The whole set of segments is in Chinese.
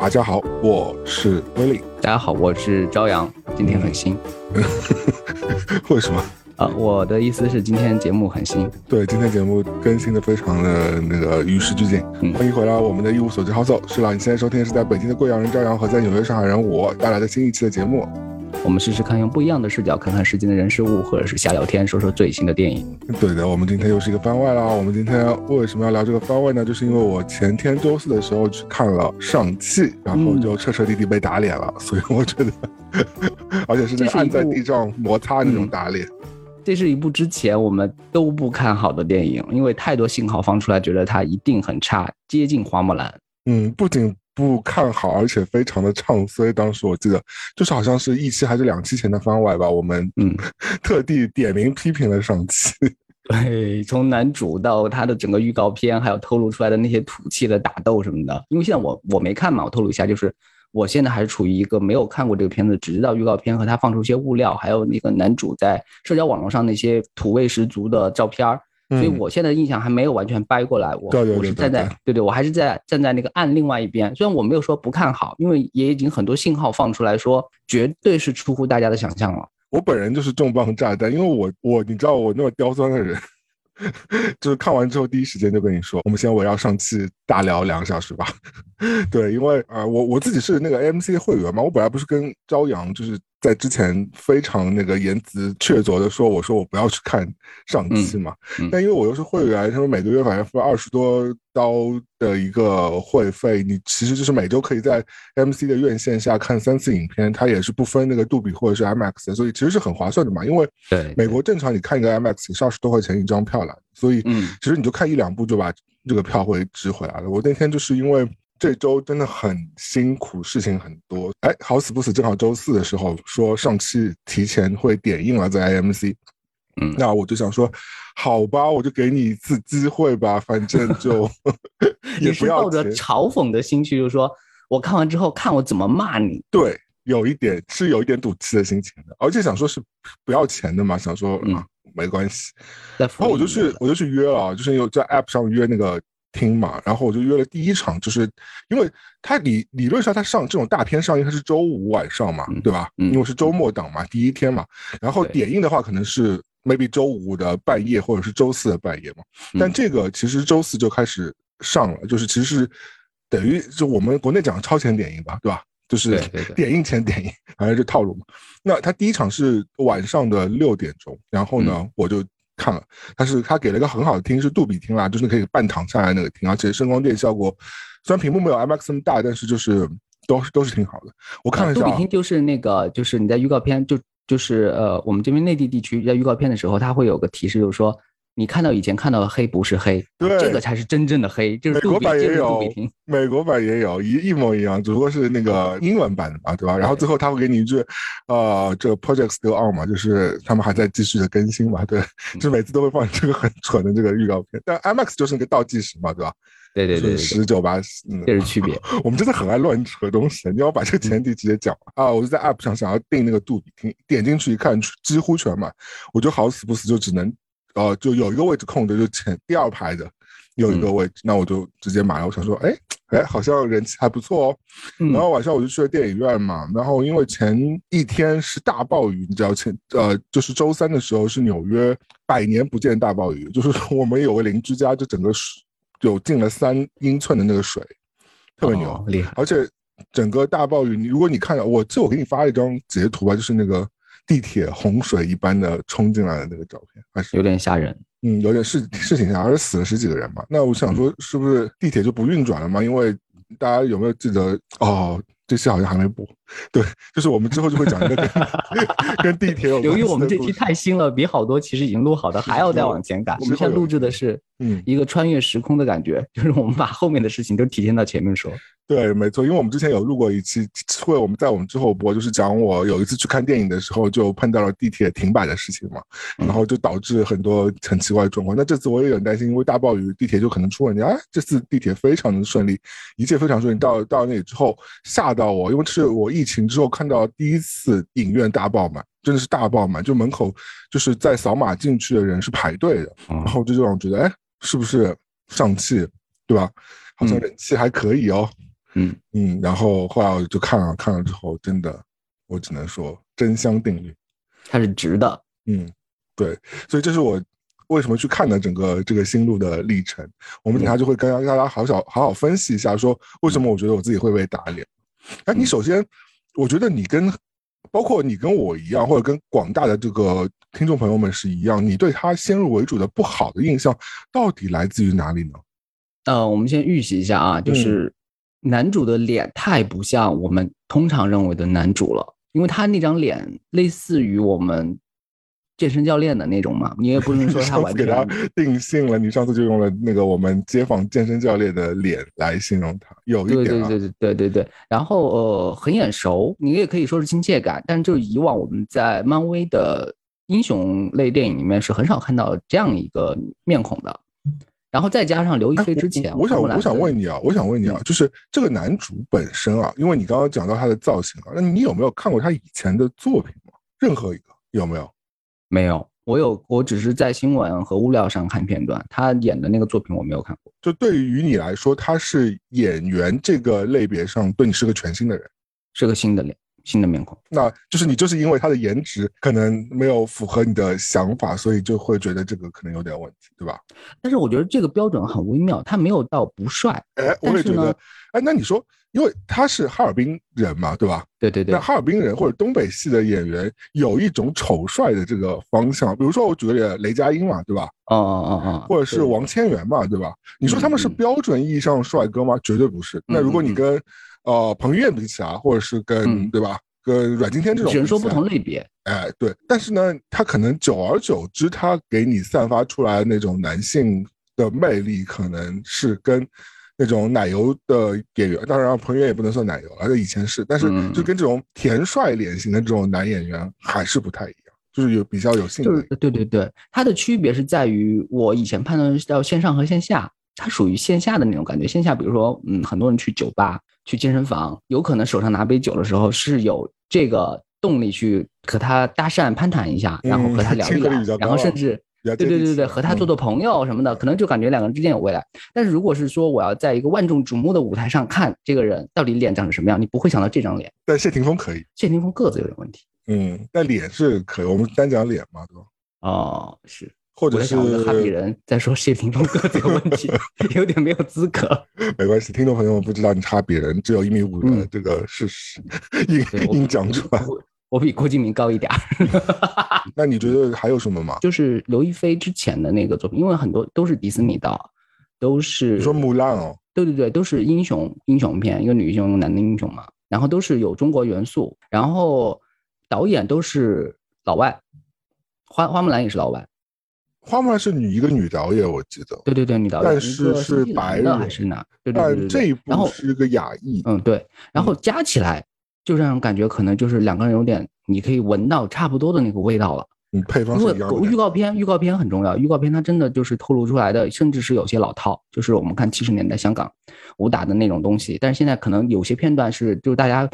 大家好，我是威利。大家好，我是朝阳。今天很新，为什么？啊，我的意思是今天节目很新。对，今天节目更新的非常的那个与时俱进。欢迎回来，我们的一无所知 House。是了，你现在收听的是在北京的贵阳人朝阳和在纽约上海人我带来的新一期的节目。我们试试看，用不一样的视角看看世间的人事物，或者是瞎聊天，说说最新的电影。对的，我们今天又是一个番外啦。我们今天为什么要聊这个番外呢？就是因为我前天周四的时候去看了《上汽》，然后就彻彻底底被打脸了。所以我觉得，而且是那个按在地上摩擦那种打脸。这是一部之前我们都不看好的电影，因为太多信号放出来，觉得它一定很差，接近花木兰。嗯，不仅。不看好，而且非常的唱衰。当时我记得，就是好像是一期还是两期前的番外吧，我们嗯 特地点名批评了上期。对，从男主到他的整个预告片，还有透露出来的那些土气的打斗什么的。因为现在我我没看嘛，我透露一下，就是我现在还是处于一个没有看过这个片子，只知道预告片和他放出一些物料，还有那个男主在社交网络上那些土味十足的照片儿。所以我现在印象还没有完全掰过来，我我是站在对对，我还是在站在那个岸另外一边。虽然我没有说不看好，因为也已经很多信号放出来说，绝对是出乎大家的想象了。我本人就是重磅炸弹，因为我我你知道我那么刁钻的人，就是看完之后第一时间就跟你说，我们先围绕上期大聊两个小时吧。对，因为啊，我我自己是那个 AMC 会员嘛，我本来不是跟朝阳就是。在之前非常那个言辞确凿的说，我说我不要去看上期嘛，但因为我又是会员，他说每个月反正付二十多刀的一个会费，你其实就是每周可以在 MC 的院线下看三次影片，它也是不分那个杜比或者是 IMAX，所以其实是很划算的嘛。因为美国正常你看一个 IMAX 是二十多块钱一张票了，所以其实你就看一两部就把这个票会值回来了。我那天就是因为。这周真的很辛苦，事情很多。哎，好死不死，正好周四的时候说上期提前会点映了，在 IMC。嗯，那我就想说，好吧，我就给你一次机会吧，反正就 也不要抱着嘲讽的心去，就是说我看完之后看我怎么骂你。对，有一点是有一点赌气的心情的，而且想说是不要钱的嘛，想说嗯没关系。然后我就去我就去约了，就是有在 App 上约那个。听嘛，然后我就约了第一场，就是因为它理理论上它上这种大片上映，它是周五晚上嘛，对吧？因为是周末档嘛，第一天嘛。然后点映的话，可能是 maybe 周五的半夜或者是周四的半夜嘛。但这个其实周四就开始上了，就是其实是等于就我们国内讲超前点映吧，对吧？就是点映前点映，反正这套路嘛。那它第一场是晚上的六点钟，然后呢，我就。看了，但是他给了一个很好的厅，是杜比厅啦，就是可以半躺下来那个厅，而且声光电效果，虽然屏幕没有 IMAX 那么大，但是就是都是都是挺好的。我看了一下，杜比厅就是那个，就是你在预告片就就是呃，我们这边内地地区在预告片的时候，它会有个提示，就是说。你看到以前看到的黑不是黑，对，这个才是真正的黑。就是美国版也有，美国版也有一一模一样，只不过是那个英文版的嘛，对吧？然后最后他会给你一句，呃，这个 project still on 嘛，就是他们还在继续的更新嘛，对，就每次都会放这个很蠢的这个预告片。但 IMAX 就是那个倒计时嘛，对吧？对对对，十九八，这是区别。我们真的很爱乱扯东西，你要把这个前提直接讲啊！我就在 App 上想要订那个杜比厅，点进去一看，几乎全满，我就好死不死就只能。哦，就有一个位置空着，就前第二排的有一个位置，那我就直接买了。我想说，哎哎，好像人气还不错哦。然后晚上我就去了电影院嘛。然后因为前一天是大暴雨，你知道前呃，就是周三的时候是纽约百年不见大暴雨，就是我们有个邻居家就整个水有进了三英寸的那个水，特别牛，厉害。而且整个大暴雨，你如果你看到我，这我给你发了一张截图吧，就是那个。地铁洪水一般的冲进来的那个照片，还是有点吓人。嗯，有点是是挺吓，而且死了十几个人嘛。那我想说，是不是地铁就不运转了嘛？因为大家有没有记得？哦，这期好像还没播。对，就是我们之后就会讲一个跟 跟地铁有。由于我们这期太新了，比好多其实已经录好的还要再往前赶。我们现在录制的是嗯一个穿越时空的感觉，就是我们把后面的事情都提前到前面说。对，没错，因为我们之前有录过一期，会我们在我们之后播，就是讲我有一次去看电影的时候，就碰到了地铁停摆的事情嘛，然后就导致很多很奇怪的状况。那这次我也很担心，因为大暴雨，地铁就可能出问题。哎，这次地铁非常的顺利，一切非常顺利。到到那里之后，吓到我，因为是我疫情之后看到第一次影院大爆满，真的是大爆满，就门口就是在扫码进去的人是排队的，然后这就让我觉得，哎，是不是上汽，对吧？好像人气还可以哦。嗯嗯嗯，然后后来我就看了看了之后，真的，我只能说真香定律。它是直的。嗯，对，所以这是我为什么去看的整个这个心路的历程。我们等下就会跟大家好好好好分析一下，说为什么我觉得我自己会被打脸。哎，你首先，我觉得你跟包括你跟我一样，或者跟广大的这个听众朋友们是一样，你对他先入为主的不好的印象到底来自于哪里呢？呃，我们先预习一下啊，就是男主的脸太不像我们通常认为的男主了，因为他那张脸类似于我们健身教练的那种嘛，你也不能说他 完全给他。定性了，你上次就用了那个我们街坊健身教练的脸来形容他，有一点啊，对对对对对对对，然后呃很眼熟，你也可以说是亲切感，但是就是以往我们在漫威的英雄类电影里面是很少看到这样一个面孔的，然后再加上刘亦哎菲之前，我我想我想问你啊，我想问你啊，就是这个男主本身啊，因为你刚刚讲到他的造型啊，那你有没有看过他以前的作品吗？任何一个有没有？没有，我有，我只是在新闻和物料上看片段，他演的那个作品我没有看过。就对于你来说，他是演员这个类别上对你是个全新的人，是个新的脸，新的面孔。那就是你就是因为他的颜值可能没有符合你的想法，所以就会觉得这个可能有点问题，对吧？但是我觉得这个标准很微妙，他没有到不帅。哎，我也觉得，哎，那你说，因为他是哈尔滨人嘛，对吧？对对对那，哈尔滨人或者东北系的演员有一种丑帅的这个方向，比如说我举个例，雷佳音嘛，对吧？哦哦哦哦，或者是王千源嘛，对吧？你说他们是标准意义上的帅哥吗？绝对不是。那如果你跟呃彭于晏比起啊，或者是跟嗯对吧，跟阮经天这种，只能说不同。类别。哎，对，但是呢，他可能久而久之，他给你散发出来那种男性的魅力，可能是跟那种奶油的演员，当然彭于晏也不能算奶油而且以前是，但是嗯就跟这种甜帅脸型的这种男演员还是不太一样，就是有比较有性格就是。对对对，它的区别是在于我以前判断是叫线上和线下，它属于线下的那种感觉。线下比如说，嗯，很多人去酒吧、去健身房，有可能手上拿杯酒的时候是有这个动力去和他搭讪、攀谈一下，然后和他聊一聊然后甚至对对对对，和他做做朋友什么的，可能就感觉两个人之间有未来。但是如果是说我要在一个万众瞩目的舞台上看这个人到底脸长成什么样，你不会想到这张脸。但谢霆锋可以，谢霆锋个子有点问题。嗯，但脸是可以，我们单讲脸嘛，对吧？哦，是。或者是哈比人在说谢霆锋个子有问题，有点没有资格。没关系，听众朋友们不知道你是哈比人，只有一米五的嗯这个事实，对硬我硬讲出来。我我比郭敬明高一点儿。那你觉得还有什么吗？就是刘亦菲之前的那个作品，因为很多都是迪士尼的，都是你说木兰哦，对对对，都是英雄英雄片，一个女英雄，一个男的英雄嘛，然后都是有中国元素，然后导演都是老外，花花木兰也是老外，花木兰是女一个女导演，我记得，对对对，女导演，但是是白兰的还是哪？对对对对对但这一然后部是个亚裔，嗯，对，然后加起来就让人感觉可能就是两个人有点，你可以闻到差不多的那个味道了。嗯，配方因为是一样的预。告片，预告片很重要，预告片它真的就是透露出来的，甚至是有些老套，就是我们看七十年代香港武打的那种东西，但是现在可能有些片段是就是大家。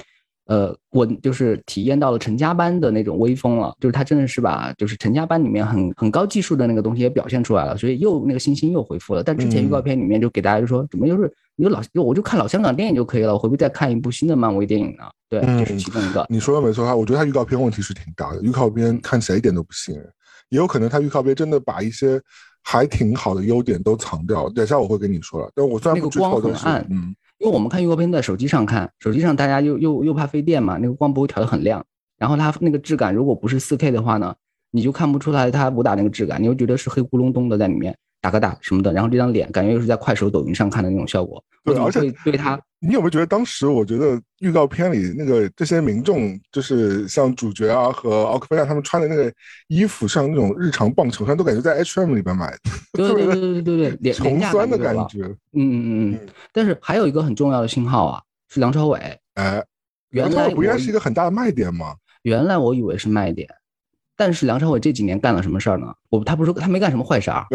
呃，我就是体验到了陈家班的那种威风了，就是他真的是把就是陈家班里面很很高技术的那个东西也表现出来了，所以又那个信心又恢复了。但之前预告片里面就给大家就说，怎么又是你就老就我就看老香港电影就可以了，我回不再看一部新的漫威电影呢？对，这是其中一个。你说的没错，他我觉得他预告片问题是挺大的，预告片看起来一点都不吸引人，也有可能他预告片真的把一些还挺好的优点都藏掉了。等一下我会跟你说了，但我虽然不剧透，那个光很但是暗嗯，为我们看预告片在手机上看，手机上大家又又又怕费电嘛，那个光不会调得很亮，然后它那个质感如果不是四 K 的话呢，你就看不出来它武打那个质感，你就觉得是黑咕隆咚的在里面打个打什么的，然后这张脸感觉又是在快手、抖音上看的那种效果，对而且对他你有没有觉得当时我觉得预告片里那个这些民众，就是像主角啊和奥克菲亚他们穿的那个衣服，像那种日常棒球衫，都感觉在 H&M 里边买的，对对对对对对对，廉 穷酸的感觉。嗯嗯嗯嗯，但是还有一个很重要的信号啊，是梁朝伟，哎，原来梁朝伟不应该是一个很大的卖点吗？原来我以为是卖点，但是梁朝伟这几年干了什么事儿呢？我他不是他没干什么坏事儿，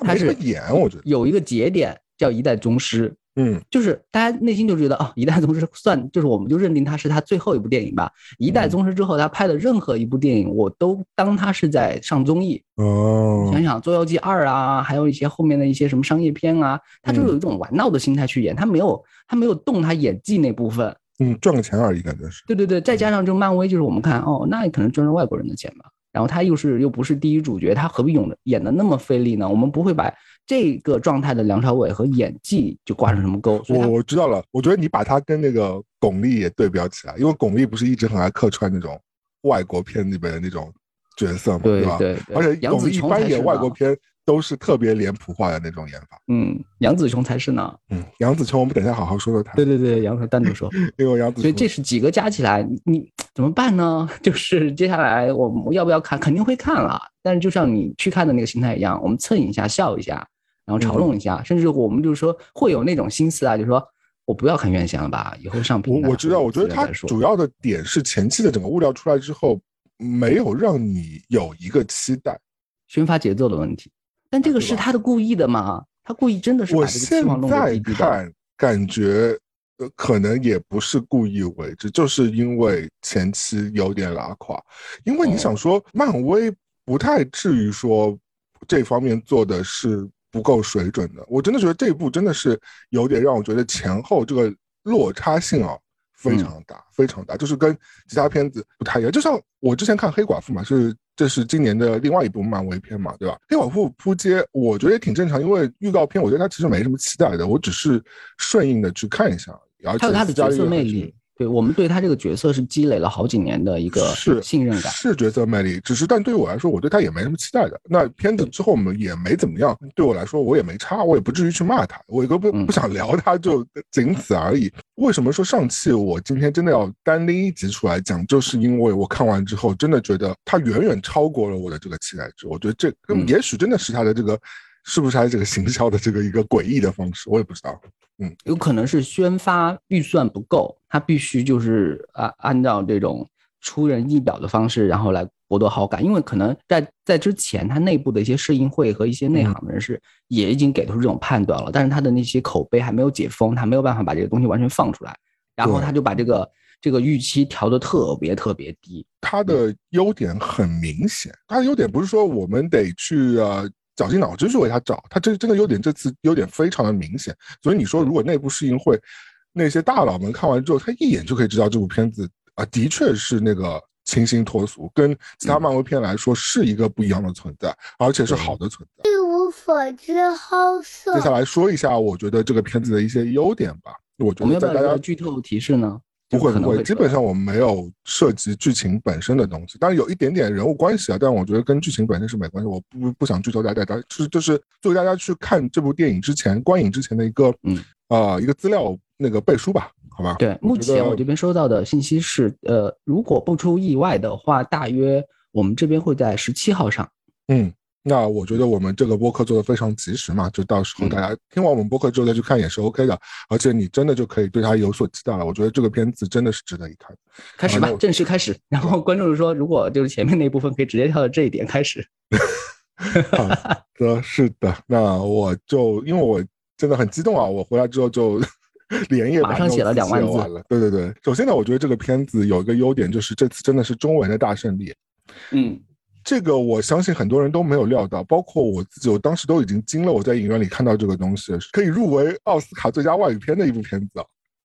呃，他是演，我觉得。有一个节点叫一代宗师，嗯，就是大家内心就觉得啊，一代宗师算就是我们就认定他是他最后一部电影吧。一代宗师之后，他拍的任何一部电影，我都当他是在上综艺。哦，想想《捉妖记二》啊，还有一些后面的一些什么商业片啊，他就有一种玩闹的心态去演，他没有他没有动他演技那部分。嗯，赚个钱而已，感觉是。对对对，再加上就漫威，就是我们看哦，那也可能赚着外国人的钱吧。然后他又是又不是第一主角，他何必演的演的那么费力呢？我们不会把这个状态的梁朝伟和演技就挂上什么钩。我我知道了，我觉得你把他跟那个巩俐也对标起来，因为巩俐不是一直很爱客串那种外国片里边的那种角色嘛，对吧？对对。而且杨紫一般演外国片。片都是特别脸谱化的那种演法。嗯，杨紫琼才是呢。嗯，杨紫琼，我们等一下好好说说她。对对对，杨紫单独说，因为杨紫。所以这是几个加起来，你怎么办呢？就是接下来我们要不要看？肯定会看了，但是就像你去看的那个心态一样，我们蹭一下，笑一下，然后嘲弄一下，甚至我们就是说会有那种心思啊，就是说我不要看院线了吧，以后上平台。我我知道，我觉得它主要的点是前期的整个物料出来之后，没有让你有一个期待，宣发节奏的问题。但这个是他的故意的吗？他故意真的是把这个期望弄低低的。我现在看感觉，呃，可能也不是故意为之，就是因为前期有点拉垮。因为你想说，漫威不太至于说这方面做的是不够水准的。我真的觉得这一部真的是有点让我觉得前后这个落差性啊非常大，非常大，就是跟其他片子不太一样。就像我之前看黑寡妇嘛，是。这是今年的另外一部漫威片嘛，对吧？黑寡妇扑街，我觉得也挺正常，因为预告片，我觉得它其实没什么期待的，我只是顺应的去看一下，而且它的角色魅力。对我们对他这个角色是积累了好几年的一个是信任感，是角色魅力。只是，但对于我来说，我对他也没什么期待的。那片子之后我们也没怎么样，对我来说我也没差，我也不至于去骂他，我一个不不想聊他，就仅此而已。为什么说上汽我今天真的要单拎一集出来讲？就是因为我看完之后真的觉得它远远超过了我的这个期待值。我觉得这也许真的是它的这个。是不是它这个行销的这个一个诡异的方式？我也不知道。嗯，有可能是宣发预算不够，它必须就是啊按照这种出人意表的方式，然后来博得好感。因为可能在在之前，他内部的一些试映会和一些内行人士也已经给出这种判断了，但是他的那些口碑还没有解封，他没有办法把这个东西完全放出来，然后他就把这个这个预期调得特别特别低。他的优点很明显，他的优点不是说我们得去呃。绞尽脑汁去为他找，他这真的优点，这次优点非常的明显。所以你说，如果内部试映会那些大佬们看完之后，他一眼就可以知道这部片子啊，的确是那个清新脱俗，跟其他漫威片来说是一个不一样的存在，而且是好的存在。一无所知，好色。接下来说一下，我觉得这个片子的一些优点吧。我觉得在大家剧透提示呢。不会不会，基本上我们没有涉及剧情本身的东西，当然有一点点人物关系啊，但我觉得跟剧情本身是没关系。我不不想剧透大家，就是就是作为大家去看这部电影之前观影之前的一个嗯啊一个资料那个背书吧，好吧？对，目前我这边收到的信息是，呃，如果不出意外的话，大约我们这边会在十七号上。嗯。那我觉得我们这个播客做的非常及时嘛，就到时候大家听完我们播客之后再去看也是 OK 的，而且你真的就可以对它有所期待了。我觉得这个片子真的是值得一看。开始吧，正式开始。然后观众说，如果就是前面那部分可以直接跳到这一点开始。好的，是的。那我就因为我真的很激动啊，我回来之后就 连夜马上写了两万字了。对对对，首先呢，我觉得这个片子有一个优点，就是这次真的是中文的大胜利。嗯。这个我相信很多人都没有料到，包括我自己，我当时都已经惊了。我在影院里看到这个东西，可以入围奥斯卡最佳外语片的一部片子，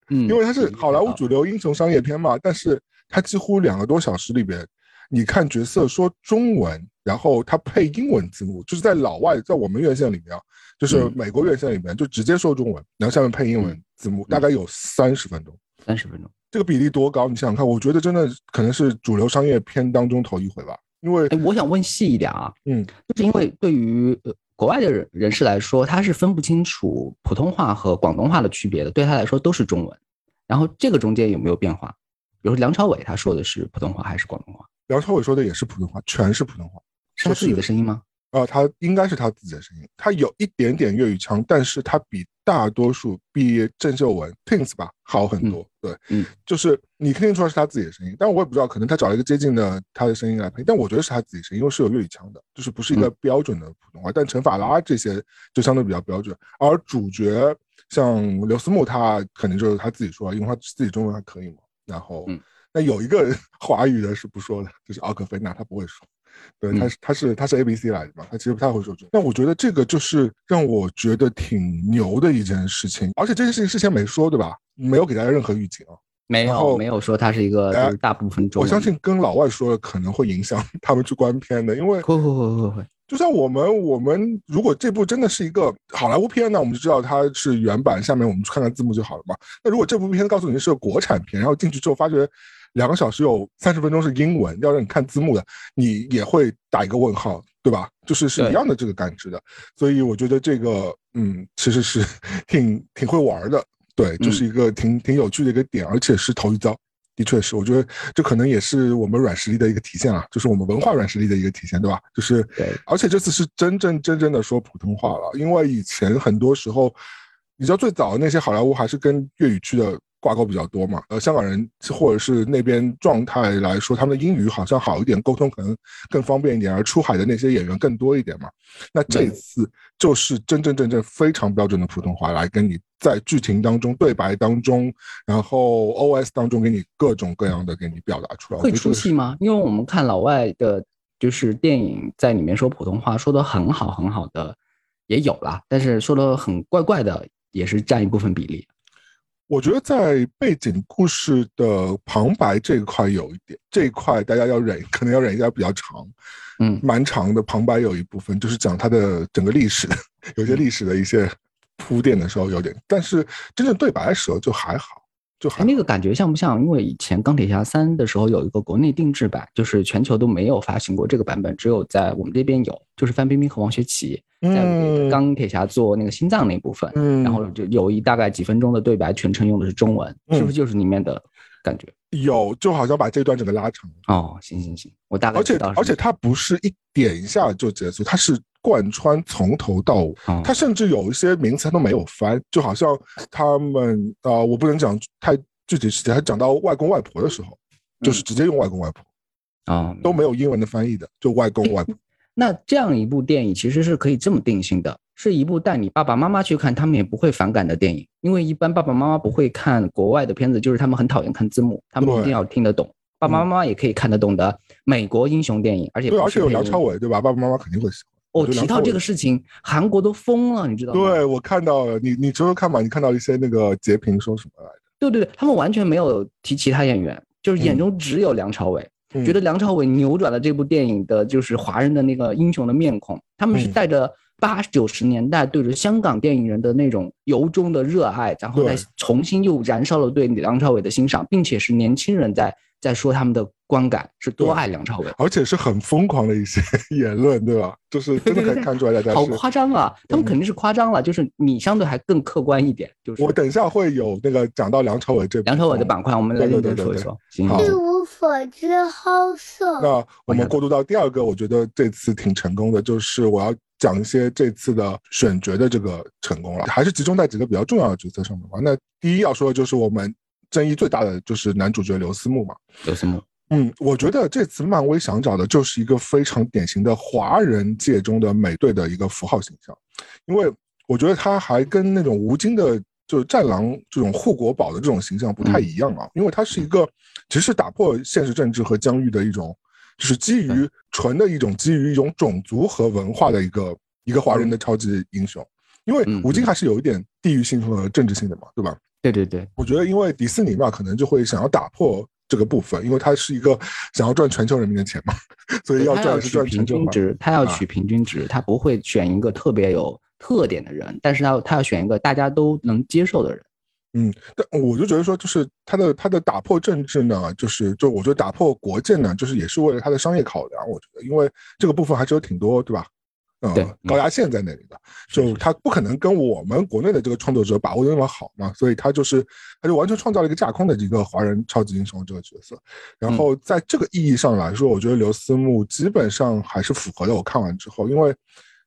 嗯，因为它是好莱坞主流英雄商业片嘛。但是它几乎两个多小时里边，你看角色说中文，然后它配英文字幕，就是在老外在我们院线里面，就是美国院线里面就直接说中文，然后下面配英文字幕，大概有三十分钟，三十分钟，这个比例多高？你想想看，我觉得真的可能是主流商业片当中头一回吧。因为我想问细一点啊，嗯，就是因为对于呃国外的人人士来说，他是分不清楚普通话和广东话的区别的，对他来说都是中文。然后这个中间有没有变化？比如梁朝伟他说的是普通话还是广东话？梁朝伟说的也是普通话，全是普通话，是他自己的声音吗？啊，他应该是他自己的声音，他有一点点粤语腔，但是他比大多数毕郑秀文 Twins 吧好很多。对，嗯，就是你听出来是他自己的声音，但我也不知道，可能他找了一个接近的他的声音来配，但我觉得是他自己声音，因为是有粤语腔的，就是不是一个标准的普通话。但陈法拉这些就相对比较标准，而主角像刘思慕，他肯定就是他自己说，因为他自己中文还可以嘛。然后，嗯那有一个 华语的是不说的，就是奥克菲娜，他不会说。对，他是他是他是 A B C 来的嘛，他其实不太会说中文。但我觉得这个就是让我觉得挺牛的一件事情，而且这件事情事先没说，对吧？没有给大家任何预警啊。没有没有说它是一个就是大部分中文，我相信跟老外说可能会影响 他们去观片的，因为会会会会会，就像我们，我们如果这部真的是一个好莱坞片那，我们就知道它是原版，下面我们去看看字幕就好了嘛。那如果这部片告诉你是个国产片，然后进去之后发觉两个小时有三十分钟是英文，要让你看字幕的，你也会打一个问号，对吧？就是是一样的这个感知的。所以我觉得这个，嗯，其实是 挺挺会玩的，对，就是一个挺挺有趣的一个点，而且是头一遭。的确是，我觉得这可能也是我们软实力的一个体现啊，就是我们文化软实力的一个体现，对吧？就是而且这次是真正真正的说普通话了，因为以前很多时候，你知道最早的那些好莱坞还是跟粤语区的挂钩比较多嘛，呃，香港人或者是那边状态来说，他们的英语好像好一点，沟通可能更方便一点，而出海的那些演员更多一点嘛。那这嗯次就是真真正正非常标准的普通话来跟你在剧情当中、对白当中，然后 OS 当中给你各种各样的给你表达出来，会出戏吗？因为我们看老外的，就是电影在里面说普通话说的很好很好的也有啦，但是说的很怪怪的也是占一部分比例。我觉得在背景故事的旁白这一块有一点，这一块大家要忍，可能要忍一下比较长，嗯，蛮长的旁白有一部分就是讲它的整个历史，有些历史的一些铺垫的时候有点，但是真正对白的时候就还好，就还哎，那个感觉像不像？因为以前钢铁侠三的时候有一个国内定制版，就是全球都没有发行过这个版本，只有在我们这边有，就是范冰冰和王学圻在嗯钢铁侠做那个心脏那部分，嗯，然后就有一大概几分钟的对白，全程用的是中文，是不是就是里面的感觉？有就好像把这段整个拉长，哦，行行行，我大概而且知道是而且它不是一点一下就结束，它是贯穿从头到尾。哦它甚至有一些名词它都没有翻，就好像他们啊、呃我不能讲太具体细节，他讲到外公外婆的时候，就是直接用外公外婆，啊、都没有英文的翻译的，就外公外婆。那这样一部电影其实是可以这么定性的，是一部带你爸爸妈妈去看，他们也不会反感的电影。因为一般爸爸妈妈不会看国外的片子，就是他们很讨厌看字幕，他们一定要听得懂。爸爸妈妈也可以看得懂的美国英雄电影，而且对，而且有梁朝伟，对吧？爸爸妈妈肯定会喜欢。哦，提到这个事情，韩国都疯了，你知道吗？对我看到了，你你说说看吧，你看到一些那个截屏说什么来着？对对对，他们完全没有提其他演员，就是眼嗯中只有梁朝伟。嗯觉得梁朝伟扭转了这部电影的，就是华人的那个英雄的面孔。他们是嗯。带着八九十年代对着香港电影人的那种由衷的热爱，然后再重新又燃烧了对梁朝伟的欣赏，并且是年轻人在在说他们的观感是多爱梁朝伟。而且是很疯狂的一些 言论，对吧？就是真的可以看出来大家好。夸张啊！他们嗯肯定是夸张了，就是你相对还更客观一点。就是我等一下会有那个讲到梁朝伟这部梁朝伟的板块，我们来认对对说一说。一无所知好色。那我们过渡到第二个，我觉得这次挺成功的，就是我要讲一些这次的选角的这个成功了，还是集中在几个比较重要的角色上面吧。那第一要说的就是我们争议最大的就是男主角刘思慕嘛。刘思慕，嗯，我觉得这次漫威想找的就是一个非常典型的华人界中的美队的一个符号形象，因为我觉得他还跟那种吴京的。就是战狼这种护国宝的这种形象不太一样啊，因为他是一个其实是打破现实政治和疆域的一种，就是基于纯的一种基于一种种族和文化的一个一个华人的超级英雄。因为嗯吴京还是有一点地域性和政治性的嘛，对吧？对对对，我觉得因为迪士尼嘛，可能就会想要打破这个部分，因为他是一个想要赚全球人民的钱嘛，所以要赚的是取平赚全球化。均值，他要啊取平均值，他不会选一个特别有特点的人，但是他他要选一个大家都能接受的人。嗯，但我就觉得说，就是他的他的打破政治呢，就是就我觉得打破国界呢，就是也是为了他的商业考量。我觉得，因为这个部分还是有挺多，对吧？呃对，高压线在那里的，就他不可能跟我们国内的这个创作者把握的那么好嘛，所以他就是他就完全创造了一个架空的一个华人超级英雄这个角色。然后在这个意义上来说，我觉得刘思慕基本上还是符合的。我看完之后，因为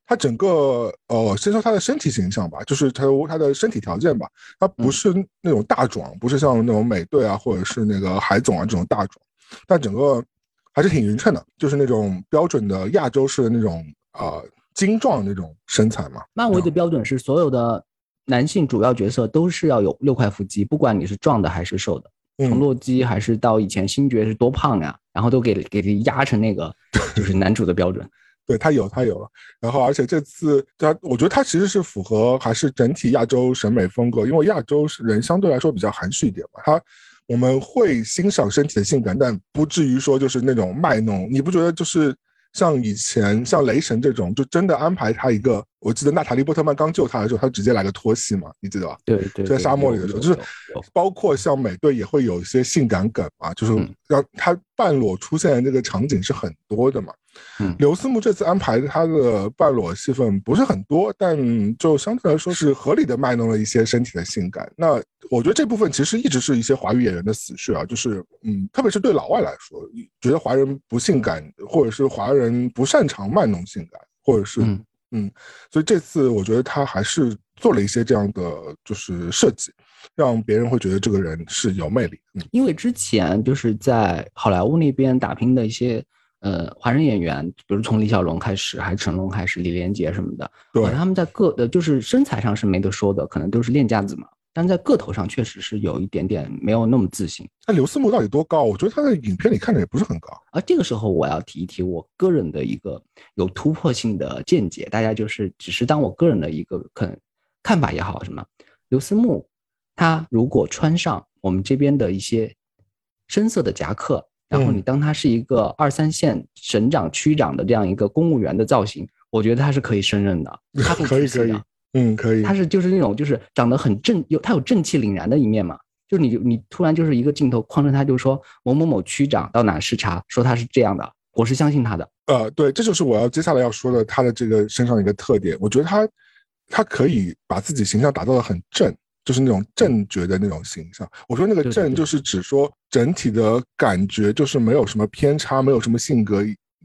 他整个呃，先说他的身体形象吧，就是他他的身体条件吧，他不是那种大壮，不是像那种美队啊，或者是那个海总啊这种大壮，但整个还是挺匀称的，就是那种标准的亚洲式的那种啊、呃精壮那种身材嘛。漫威的标准是所有的男性主要角色都是要有六块腹肌，不管你是壮的还是瘦的，从嗯，洛基还是到以前星爵是多胖呀，然后都给给他压成那个就是男主的标准。对他有他有了，然后而且这次他，我觉得他其实是符合还是整体亚洲审美风格，因为亚洲人相对来说比较含蓄一点嘛，他我们会欣赏身体的性感，但不至于说就是那种卖弄，你不觉得就是像以前像雷神这种，就真的安排他一个，我记得娜塔莉波特曼刚救他的时候，他直接来个脱戏嘛，你记得吧？对对，在沙漠里的时候，就是包括像美队也会有一些性感梗嘛，就是嗯让他半裸出现的这个场景是很多的嘛。嗯刘思慕这次安排他的半裸戏份不是很多，但就相对来说是合理的卖弄了一些身体的性感。那我觉得这部分其实一直是一些华语演员的死穴啊，就是嗯，特别是对老外来说，觉得华人不性感，或者是华人不擅长卖弄性感，或者是嗯嗯，所以这次我觉得他还是做了一些这样的就是设计，让别人会觉得这个人是有魅力。嗯因为之前就是在好莱坞那边打拼的一些呃华人演员，比如从李小龙开始，还是成龙开始，李连杰什么的，对哦他们在个的就是身材上是没得说的，可能都是练家子嘛，但在个头上确实是有一点点没有那么自信。那刘思慕到底多高？我觉得他在影片里看着也不是很高。而这个时候，我要提一提我个人的一个有突破性的见解，大家就是只是当我个人的一个可能看法也好，什么刘思慕，他如果穿上我们这边的一些深色的夹克，然后嗯你当他是一个二三线省长、区长的这样一个公务员的造型，我觉得他是可以胜任的，他可以可以出戏的，嗯，可以他。是就是那种就是长得很正，有他有正气凛然的一面嘛。就是你你突然就是一个镜头框着他，就说某某某区长到哪视察，说他是这样的，我是相信他的。呃，对，这就是我要接下来要说的他的这个身上的一个特点。我觉得他他可以把自己形象打造的很正，就是那种正觉的那种形象。我说那个正就是指说整体的感觉就是没有什么偏差，没有什么性格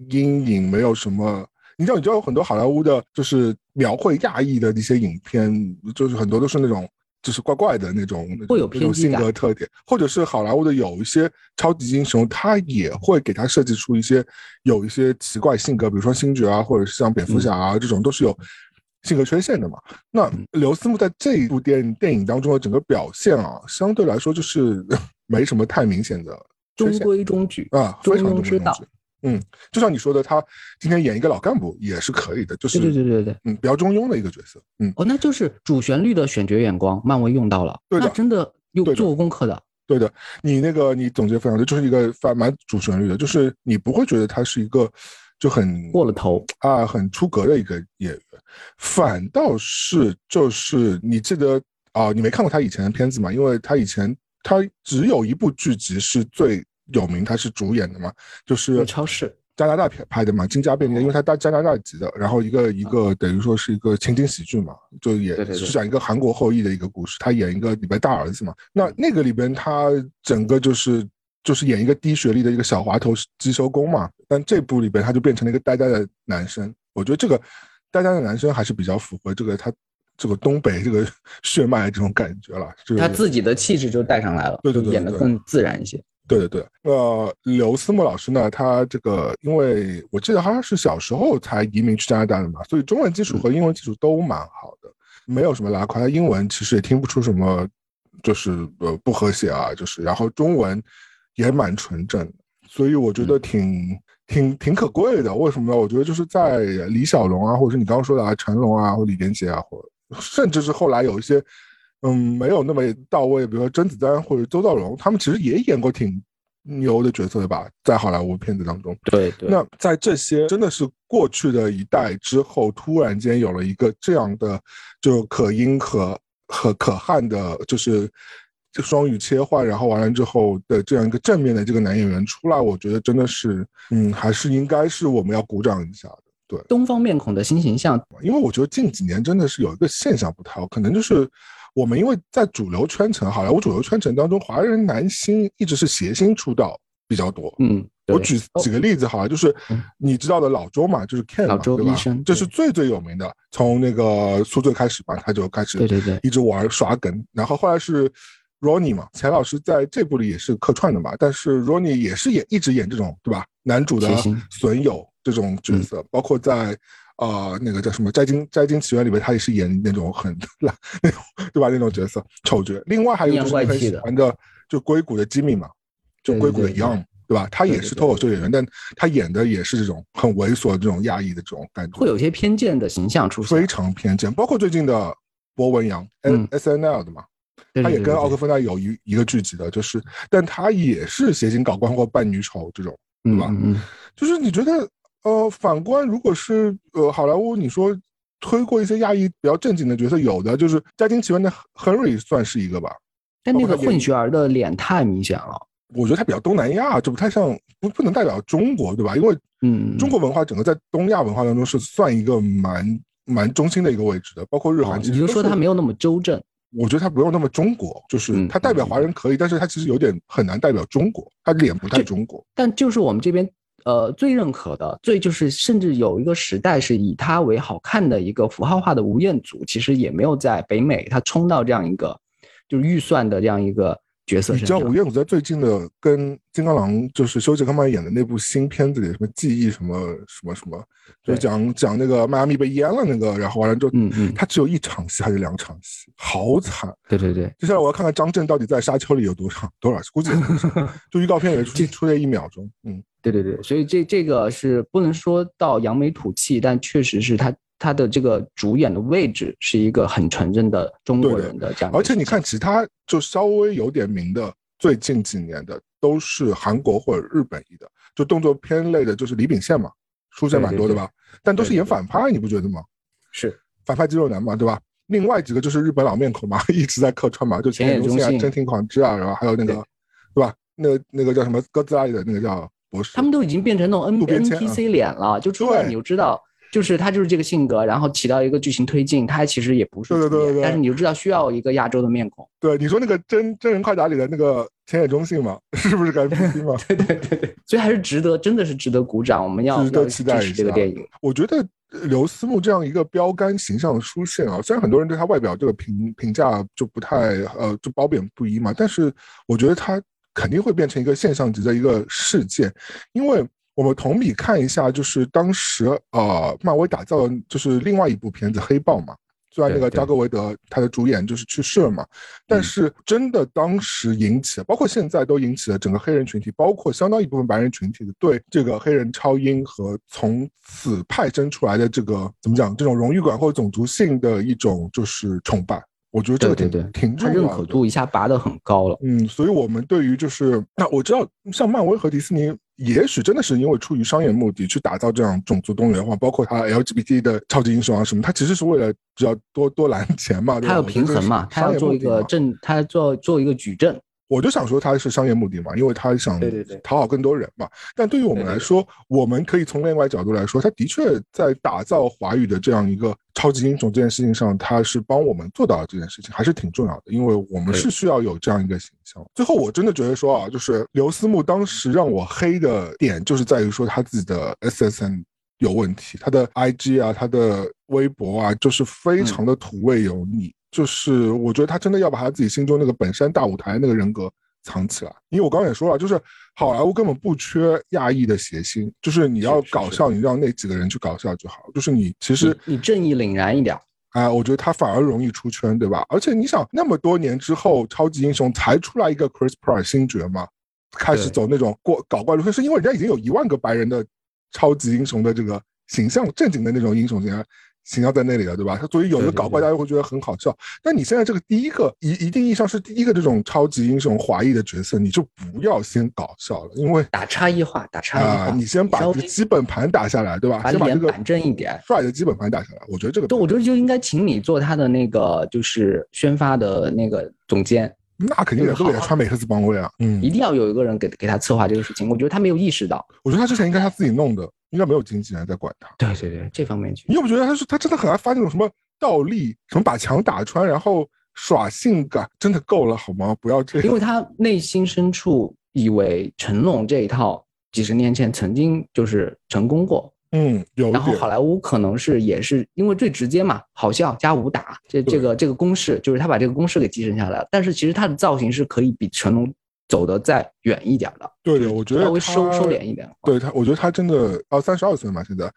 阴影，没有什么。你知道，你知道有很多好莱坞的，就是描绘亚裔的一些影片，就是很多都是那种。就是怪怪的那种，会有偏激感格特点，或者是好莱坞的有一些超级英雄，他也会给他设计出一些有一些奇怪性格，比如说星爵啊，或者是像蝙蝠侠啊、这种，都是有性格缺陷的嘛。那刘思慕在这一部电电影当中的整个表现啊，相对来说就是 没什么太明显的中规中矩，啊，中非常庸之道中规中矩。嗯，就像你说的，他今天演一个老干部也是可以的，就是对对对对对。嗯，比较中庸的一个角色。嗯，哦，那就是主旋律的选角眼光，漫威用到了，对的真的有做过功课的。对的，你那个你总结非常对，就是一个反蛮主旋律的，就是你不会觉得他是一个就很过了头啊很出格的一个演员，反倒是就是你记得啊，你没看过他以前的片子嘛？因为他以前他只有一部剧集是最有名，他是主演的嘛，就是超市。加拿大拍拍的嘛，《金家便利店》，因为他大加拿大籍的，然后一个一个等于说是一个情景喜剧嘛，就也是讲一个韩国后裔的一个故事，他演一个里边大儿子嘛，那那个里边他整个就是就是演一个低学历的一个小滑头机修工嘛，但这部里边他就变成了一个呆呆的男生，我觉得这个呆呆的男生还是比较符合这个他这个东北这个血脉这种感觉了，就是他自己的气质就带上来了，对对对对演的更自然一些。对对对，呃，刘思慕老师呢，他这个，因为我记得他是小时候才移民去加拿大的嘛，所以中文基础和英文基础都蛮好的，没有什么拉胯。他英文其实也听不出什么，就是呃不和谐啊，就是，然后中文也蛮纯正的，所以我觉得挺、挺挺可贵的。为什么呢？我觉得就是在李小龙啊，或者是你刚刚说的啊，成龙啊，或李连杰啊，或甚至是后来有一些。嗯，没有那么到位，比如说甄子丹或者周兆龙，他们其实也演过挺牛的角色的吧，在好莱坞片子当中。对对那在这些真的是过去的一代之后，突然间有了一个这样的就可阴可可可汗的，就是就双语切换，然后完了之后的这样一个正面的这个男演员出来，我觉得真的是，嗯，还是应该是我们要鼓掌一下的。对，东方面孔的新形象，因为我觉得近几年真的是有一个现象不太好，可能就是我们因为在主流圈层，好莱坞主流圈层当中，华人男星一直是谐星出道比较多。嗯，我举几个例子好了，就是嗯你知道的老周嘛，就是 Ken 嘛，老周对吧这是最最有名的，从那个宿醉开始吧，他就开始对对对一直玩耍梗，然后后来是 Ronnie 嘛，钱老师在这部里也是客串的嘛，但是 Ronnie 也是演一直演这种对吧，男主的损友这种角色，包括在呃那个叫什么《摘金摘金奇缘》里面，他也是演那种很烂 那种对吧那种角色丑角。另外还有就是你很喜欢的就硅谷的吉米嘛，就硅谷的 Young。对吧？他也是脱口秀演员，但他演的也是这种很猥琐、这种压抑的这种感觉，会有些偏见的形象出现，非常偏见。包括最近的博文扬，N S N L 的嘛，他也跟奥克芬奈有一一个剧集的，就是，但他也是谐星搞官或扮女丑这种，对吧？就是你觉得，呃，反观如果是呃好莱坞，你说推过一些亚裔比较正经的角色，有的就是《家庭奇缘》的 Henry 算是一个吧，但那个混血儿的脸太明显了。我觉得它比较东南亚，就不太像不不能代表中国，对吧？因为嗯，中国文化整个在东亚文化当中是算一个蛮蛮中心的一个位置的，包括日韩。你就说它没有那么周正，我觉得他不用那么中国，就是他代表华人可以，但是他其实有点很难代表中国，他脸不太中国。但就是我们这边呃最认可的，最就是甚至有一个时代是以它为好看的一个符号化的吴彦祖，其实也没有在北美他冲到这样一个就是预算的这样一个。角色，你知道吴彦祖在最近的跟金刚狼就是休杰克曼演的那部新片子里，什么记忆什么什么什么，就讲讲那个迈阿密被淹了那个，然后完了之后，嗯嗯，他只有一场戏还是两场戏，好惨。对对对，接下来我要看看张震到底在沙丘里有多长多少，估计 就预告片也出出了一秒钟。嗯，对对对，所以这这个是不能说到扬眉吐气，但确实是他。他的这个主演的位置是一个很纯正的中国人的这样，而且你看其他就稍微有点名的，最近几年的都是韩国或者日本裔的，就动作片类的，就是李秉宪嘛，出现蛮多的吧，但都是演反派，你不觉得吗？是反派肌肉男嘛，对吧？另外几个就是日本老面孔嘛，一直在客串嘛，就前野中信、真田广之啊，然后还有那个，对吧？那个那个叫什么哥斯拉里的那个叫博士，他们都已经变成那种 N N P C 脸了，就出来你就知道。就是他就是这个性格，然后起到一个剧情推进，他其实也不是对对对对，但是你就知道需要一个亚洲的面孔。对，你说那个真真人快打里的那个前野中信嘛，是不是该 P 嘛？对对对对，所以还是值得，真的是值得鼓掌。我们要值得期待这个电影。我觉得刘思慕这样一个标杆形象的出现啊，虽然很多人对他外表这个评评价就不太呃就褒贬不一嘛，但是我觉得他肯定会变成一个现象级的一个事件，因为。我们同比看一下，就是当时呃，漫威打造的就是另外一部片子《黑豹》嘛。虽然那个扎克维德他的主演就是去世了嘛，但是真的当时引起，包括现在都引起了整个黑人群体，包括相当一部分白人群体的对这个黑人超英和从此派生出来的这个怎么讲，这种荣誉感或者种族性的一种就是崇拜。我觉得这个挺挺重要的，认可度一下拔得很高了。嗯，所以我们对于就是那我知道，像漫威和迪士尼，也许真的是因为出于商业目的去打造这样种族多元化，包括它 LGBT 的超级英雄啊什么，它其实是为了只要多多揽钱嘛，它要平衡嘛，它要做一个正，它做做一个矩阵。我就想说他是商业目的嘛，因为他想讨好更多人嘛。但对于我们来说，我们可以从另外角度来说，他的确在打造华语的这样一个超级英雄这件事情上，他是帮我们做到了这件事情，还是挺重要的。因为我们是需要有这样一个形象。最后，我真的觉得说啊，就是刘思慕当时让我黑的点，就是在于说他自己的 SSN 有问题，他的 IG 啊，他的微博啊，就是非常的土味油腻。就是我觉得他真的要把他自己心中那个本山大舞台那个人格藏起来，因为我刚刚也说了，就是好莱坞根本不缺亚裔的谐星，就是你要搞笑，你让那几个人去搞笑就好。就是你其实你正义凛然一点，哎，我觉得他反而容易出圈，对吧？而且你想，那么多年之后，超级英雄才出来一个 Chris Pratt 星爵嘛，开始走那种过搞怪路线，是因为人家已经有一万个白人的超级英雄的这个形象，正经的那种英雄形象。形象在那里了，对吧？他所以有的搞怪，大家会觉得很好笑。但你现在这个第一个一一定意义上是第一个这种超级英雄华裔的角色，你就不要先搞笑了，因为打差异化，打差异化，你先把这个基本盘打下来，对吧？把脸板正一点，帅的基本盘打下来。我觉得这个，对，我觉得就应该请你做他的那个就是宣发的那个总监。那肯定得，都给他穿美特斯邦威啊，嗯，一定要有一个人给给他策划这个事情。我觉得他没有意识到，我觉得他之前应该他自己弄的。应该没有经纪人在管他。对对对，这方面去。你有没有觉得他是他真的很爱发那种什么倒立，什么把墙打穿，然后耍性感，真的够了好吗？不要这样。因为他内心深处以为成龙这一套几十年前曾经就是成功过。嗯，有。然后好莱坞可能是也是因为最直接嘛，好笑加武打，这这个这个公式就是他把这个公式给继承下来了。但是其实他的造型是可以比成龙。走得再远一点的，对对，我觉得稍微收收敛一点。对他，我觉得他真的哦，三十二岁嘛，现在，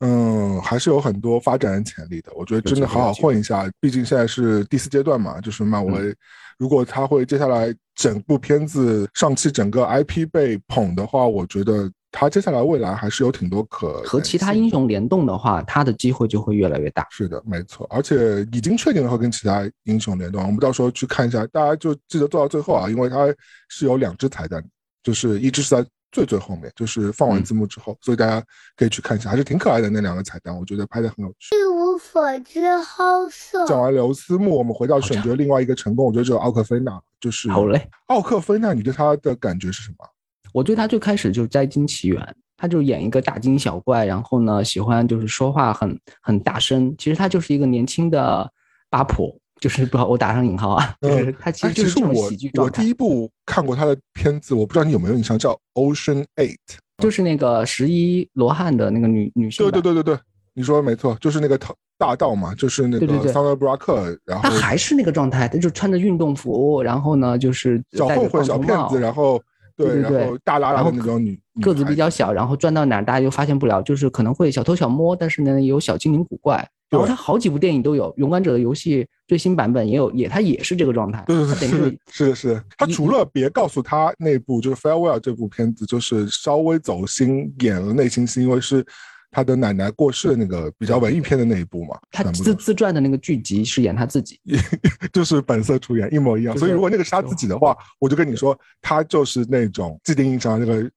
嗯，还是有很多发展潜力的。我觉得真的好好混一下，毕竟现在是第四阶段嘛，就是漫威。如果他会接下来整部片子上期整个 IP 被捧的话，我觉得他接下来未来还是有挺多可和其他英雄联动的话，他的机会就会越来越大。是的，没错，而且已经确定了会跟其他英雄联动。我们到时候去看一下，大家就记得做到最后啊，因为它是有两只彩蛋，就是一只是在。最最后面就是放完字幕之后，所以大家可以去看一下，还是挺可爱的那两个彩蛋，我觉得拍的很有趣。一无所知，好色。讲完刘思慕，我们回到选角另外一个成功，我觉得只有奥克菲娜，就是好嘞。奥克菲娜，你对她的感觉是什么？我对他最开始就是《摘金奇缘》，他就演一个大惊小怪，然后呢喜欢就是说话很很大声，其实他就是一个年轻的八婆。就是不，我打上引号啊。就是他其实就是喜剧我第一部看过他的片子，我不知道你有没有印象，叫《Ocean Eight》，就是那个十一罗汉的那个女女性。对对对对对，你说的没错，就是那个大道嘛，就是那个桑德布拉克。然后他还是那个状态，他就穿着运动服，然后呢就是小混混、小骗子，然后对然后大拉拉的那种女，个子比较小，然后转到哪大家就发现不了，就是可能会小偷小摸，但是呢有小精灵古怪。然后他好几部电影都有《勇敢者的游戏》最新版本也有，也他也是这个状态。对对对，是是的，是的。他除了别告诉他那部就是《Farewell》这部片子，就是稍微走心演了内心戏，因为是他的奶奶过世的那个比较文艺片的那一部嘛。他自自传的那个剧集是演他自己，就是本色出演，一模一样。所以如果那个是他自己的话，我就跟你说，他就是那种既定印象那个。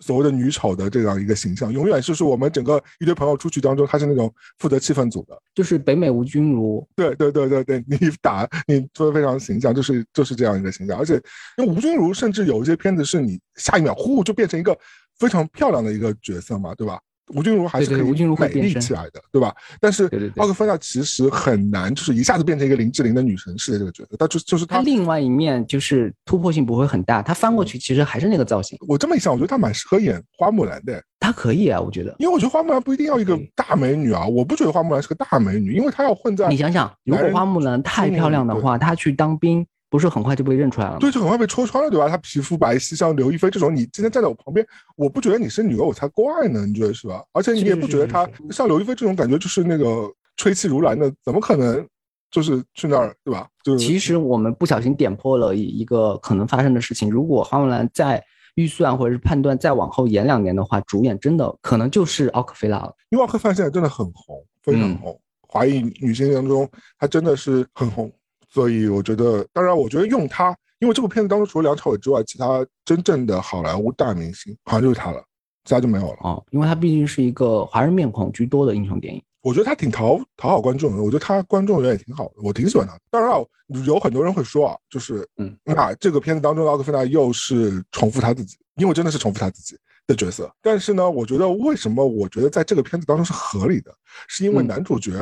所谓的女丑的这样一个形象，永远就是我们整个一堆朋友出去当中，他是那种负责气氛组的，就是北美吴君如。对对对对对，你打你做的非常形象，就是就是这样一个形象。而且，因为吴君如甚至有一些片子是你下一秒呼就变成一个非常漂亮的一个角色嘛，对吧？吴君如还是可以美丽起来的，对吧？但是奥克菲娜其实很难，就是一下子变成一个林志玲的女神式的这个角色。她就就是她另外一面就是突破性不会很大，她翻过去其实还是那个造型。我这么一想，我觉得她蛮适合演花木兰的。她可以啊，我觉得，因为我觉得花木兰不一定要一个大美女啊，我不觉得花木兰是个大美女，因为她要混在你想想，如果花木兰太漂亮的话，她去当兵。不是很快就被认出来了？对，就很快被戳穿了，对吧？她皮肤白皙，像刘亦菲这种，你今天站在我旁边，我不觉得你是女儿，我才怪呢，你觉得是吧？而且你也不觉得她像刘亦菲这种感觉，就是那个吹气如兰的，怎么可能就是去那儿，对吧？就其实我们不小心点破了一个可能发生的事情。如果花木兰在预算或者是判断再往后延两年的话，主演真的可能就是奥克菲拉了。因为奥克菲拉现在真的很红，非常红，华裔女星当中，她真的是很红。所以我觉得，当然，我觉得用他。因为这部片子当中除了梁朝伟之外，其他真正的好莱坞大明星好像就是他了，其他就没有了哦。因为他毕竟是一个华人面孔居多的英雄电影，我觉得他挺讨讨好观众的。我觉得他观众缘也挺好的，我挺喜欢他。当然啊，有很多人会说啊，就是嗯，那这个片子当中的奥克菲娜又是重复他自己，因为真的是重复他自己的角色。但是呢，我觉得为什么我觉得在这个片子当中是合理的，是因为男主角。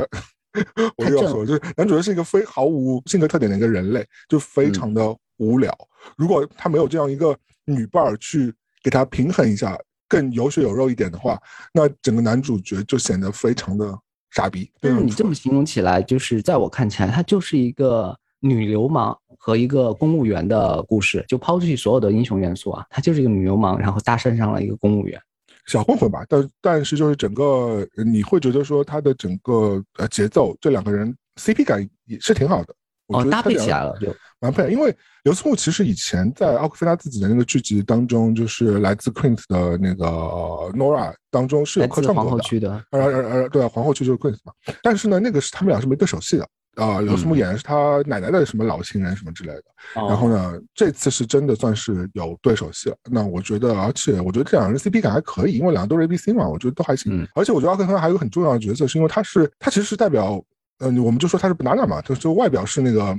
我就要说，就是男主角是一个非毫无性格特点的一个人类，就非常的无聊。如果他没有这样一个女伴儿去给他平衡一下，更有血有肉一点的话，那整个男主角就显得非常的傻逼。但是你这么形容起来，就是在我看起来，他就是一个女流氓和一个公务员的故事。就抛去所有的英雄元素啊，他就是一个女流氓，然后搭讪上了一个公务员。小混混吧，但但是就是整个你会觉得说他的整个呃节奏，这两个人 CP 感也是挺好的，哦，搭配起来了就蛮配。因为刘思慕其实以前在奥克菲拉自己的那个剧集当中，就是来自 Queen 的那个 Nora 当中是有客串过的，呃呃呃对啊皇后区就是 Queen 嘛，但是呢，那个是他们俩是没对手戏的。啊，刘思慕演的是他奶奶的什么老情人什么之类的，然后呢，这次是真的算是有对手戏了。那我觉得，而且我觉得这两个人 CP 感还可以，因为两个都是 ABC 嘛，我觉得都还行。而且我觉得奥克菲拉还有个很重要的角色，是因为他是他其实是代表，嗯，我们就说他是 banana 嘛，就就外表是那个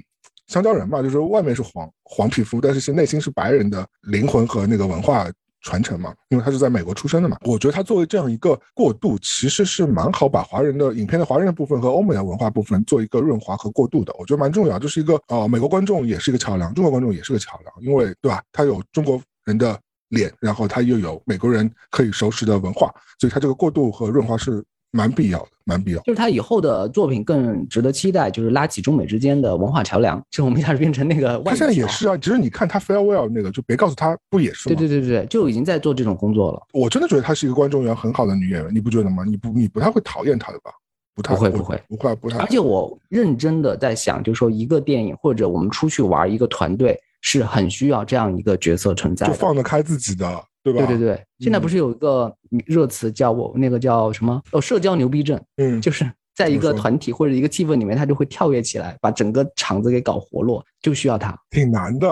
香蕉人嘛，就是外面是黄黄皮肤，但是是内心是白人的灵魂和那个文化。传承嘛，因为他是在美国出生的嘛，我觉得他作为这样一个过渡，其实是蛮好把华人的影片的华人的部分和欧美的文化部分做一个润滑和过渡的，我觉得蛮重要，就是一个呃美国观众也是一个桥梁，中国观众也是个桥梁，因为对吧？他有中国人的脸，然后他又有美国人可以熟识的文化，所以他这个过渡和润滑是蛮必要的，蛮必要。就是他以后的作品更值得期待，就是拉起中美之间的文化桥梁。这我们一下子变成那个外他现在也是啊，其实你看他 farewell 那个，就别告诉他，不也是吗？对对对对，就已经在做这种工作了。我真的觉得她是一个观众缘很好的女演员，你不觉得吗？你不你不太会讨厌她的吧？不太不会不会不会不太。而且我认真的在想，就是说一个电影或者我们出去玩一个团队是很需要这样一个角色存在的。就放得开自己的，对吧？对对对，现在不是有一个热词叫我那个叫什么？哦，社交牛逼症，嗯，就是在一个团体或者一个气氛里面，他就会跳跃起来，把整个场子给搞活络，就需要他。挺难的，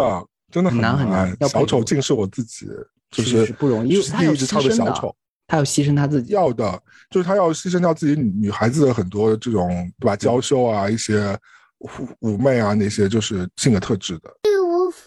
真的很难很难要小丑竟是我自己，就是是不容易因为他有一直唱的牺牲的小丑。他要牺牲他自己。要的，就是他要牺牲掉自己女女孩子的很多这种对吧娇羞啊，一些妩妩媚啊那些就是性格特质的。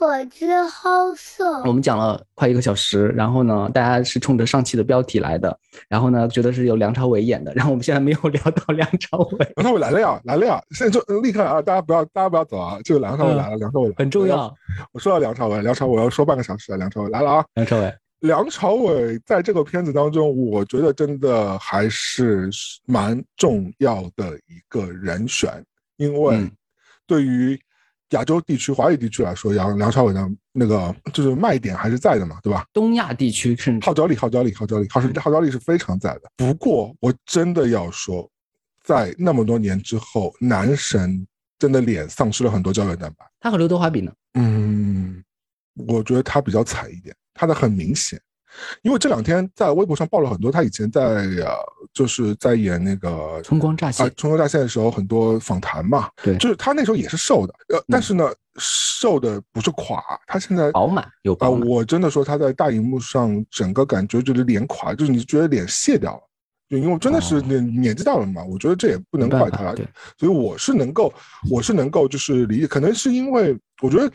一无所知好色。我们讲了快一个小时，然后呢，大家是冲着上期的标题来的，然后呢，觉得是由梁朝伟演的，然后我们现在没有 聊到梁朝伟，梁朝伟来了呀，来了呀！现在就立刻啊，大家不要大家不要走啊，就梁朝伟来了，梁朝伟很重要。。我说到梁朝伟，梁朝伟要说半个小时啊，梁朝伟来了啊！梁朝伟，梁朝伟在这个片子当中，我觉得真的还是蛮重要的一个人选，因为嗯对于亚洲地区、华语地区来说，梁梁朝伟的那个就是卖点还是在的嘛，对吧？东亚地区甚至号召力、号召力、号召力、号召号召力是非常在的。不过，我真的要说，在那么多年之后，男神真的脸丧失了很多胶原蛋白。他和刘德华比呢？嗯，我觉得他比较惨一点，他的很明显，因为这两天在微博上爆了很多他以前在呃，就是在演那个春光乍泄啊，春光乍泄的时候很多访谈嘛，对。就是他那时候也是瘦的，呃，但是呢，瘦的不是垮，他现在饱满有啊，我真的说他在大荧幕上整个感觉就是脸垮，就是你觉得脸卸掉了。就因为真的是哦。年年纪大了嘛，我觉得这也不能怪他，对，所以我是能够，我是能够就是理解，可能是因为我觉得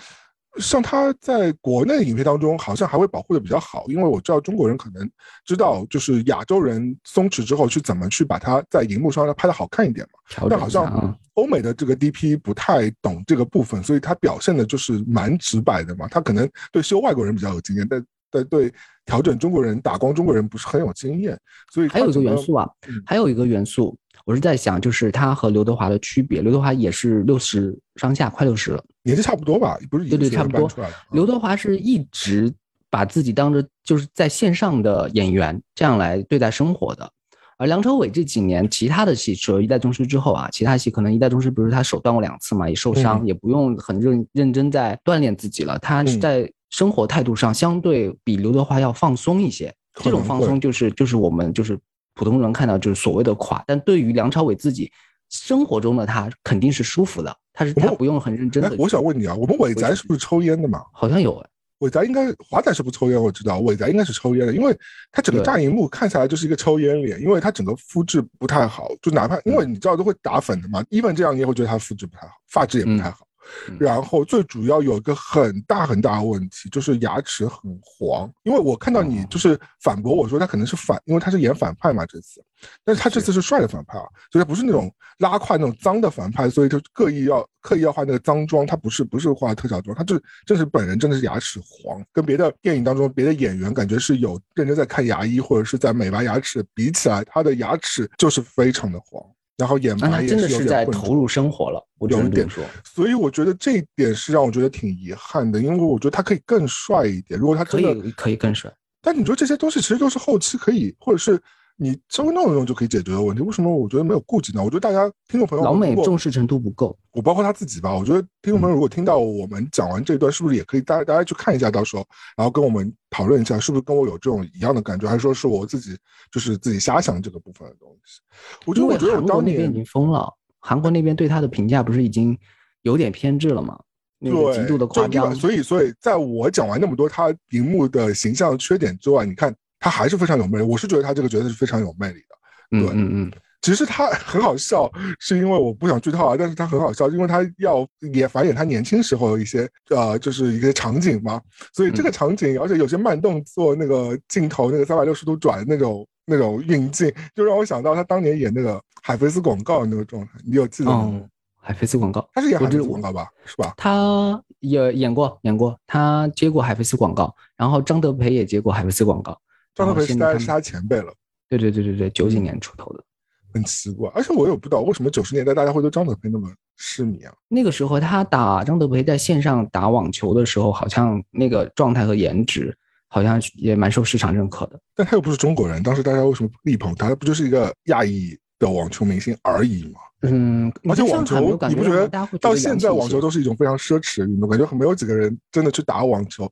像他在国内影片当中好像还会保护的比较好，因为我知道中国人可能知道就是亚洲人松弛之后去怎么去把它在荧幕上拍的好看一点嘛。但好像。欧美的这个 DP 不太懂这个部分，所以他表现的就是蛮直白的嘛。他可能对修外国人比较有经验，但但对调整中国人、打光中国人不是很有经验，所以还有一个元素啊嗯，还有一个元素，我是在想，就是他和刘德华的区别。刘德华也是六十上下，快六十了。年纪差不多吧，不是已对对，差不多刘德华是一直把自己当着就是在线上的演员这样来对待生活的。而梁朝伟这几年其他的戏，除了《一代宗师》之后啊，其他戏可能《一代宗师》不是他手断过两次嘛，也受伤，嗯也不用很认认真在锻炼自己了。他是嗯在生活态度上相对比刘德华要放松一些。这种放松就是就是我们就是普通人看到就是所谓的垮，但对于梁朝伟自己生活中的他肯定是舒服的，他是他不用很认真的。，哎我想问你啊，我们伟仔是不是抽烟的嘛？好像有哎。伟仔应该华仔是不抽烟，我知道伟仔应该是抽烟的，因为他整个大荧幕看下来就是一个抽烟脸，因为他整个肤质不太好，就哪怕因为你知道都会打粉的嘛，even 这样你也会觉得他肤质不太好，发质也不太好。嗯。然后最主要有一个很大很大的问题，就是牙齿很黄。因为我看到你就是反驳我说他可能是反，因为他是演反派嘛这次，但是他这次是。帅的反派啊，所以他不是那种拉胯那种脏的反派，所以就刻意要刻意要化那个脏妆，他不是不是化特效妆，他就是真是本人真的是牙齿黄，跟别的电影当中别的演员感觉是有认真在看牙医或者是在美白牙齿比起来，他的牙齿就是非常的黄。然后眼那他白也是有真的是在点投入生活了，有一点说。所以我觉得这一点是让我觉得挺遗憾的，因为我觉得他可以更帅一点。如果他可以可以更帅，但你说这些东西其实都是后期可以，或者是你稍微弄一弄就可以解决的问题，为什么我觉得没有顾及呢？我觉得大家听众朋友老美重视程度不够。我包括他自己吧，我觉得听众朋友如果听到我们讲完这段，是不是也可以大家大家去看一下，到时候然后跟我们讨论一下，是不是跟我有这种一样的感觉，还是说是我自己就是自己瞎想这个部分的东西？我觉得，我觉得我韩国那边已经疯了，韩国那边对他的评价不是已经有点偏执了吗？那个对，极度的夸张所以，所以在我讲完那么多他荧幕的形象缺点之外，你看他还是非常有魅力。我是觉得他这个角色是非常有魅力的。嗯对嗯嗯，其实他很好笑，是因为我不想剧透啊，但是他很好笑，因为他要也反演他年轻时候的一些呃，就是一个场景嘛，所以这嗯个场景，而且有些慢动作那个镜头，那个三百六十度转的那种那种运镜，就让我想到他当年演那个海飞丝广告的那个状态，你有记得吗？哦，海飞丝广告，他是演海飞丝广告吧？是吧？他也演过演过，他接过海飞丝广告，然后张德培也接过海飞丝广告。张德培现在他是他前辈了。对对对对对，九几嗯年出头的。很奇怪。而且我也不知道为什么九十年代大家会对张德培那么痴迷啊。那个时候他打张德培在线上打网球的时候，好像那个状态和颜值好像也蛮受市场认可的。但他又不是中国人，当时大家为什么力捧他？他不就是一个亚裔的网球明星而已吗？嗯，而且网球，你不觉得到现在网球都都是一种非常奢侈的运动？感觉很没有几个人真的去打网球。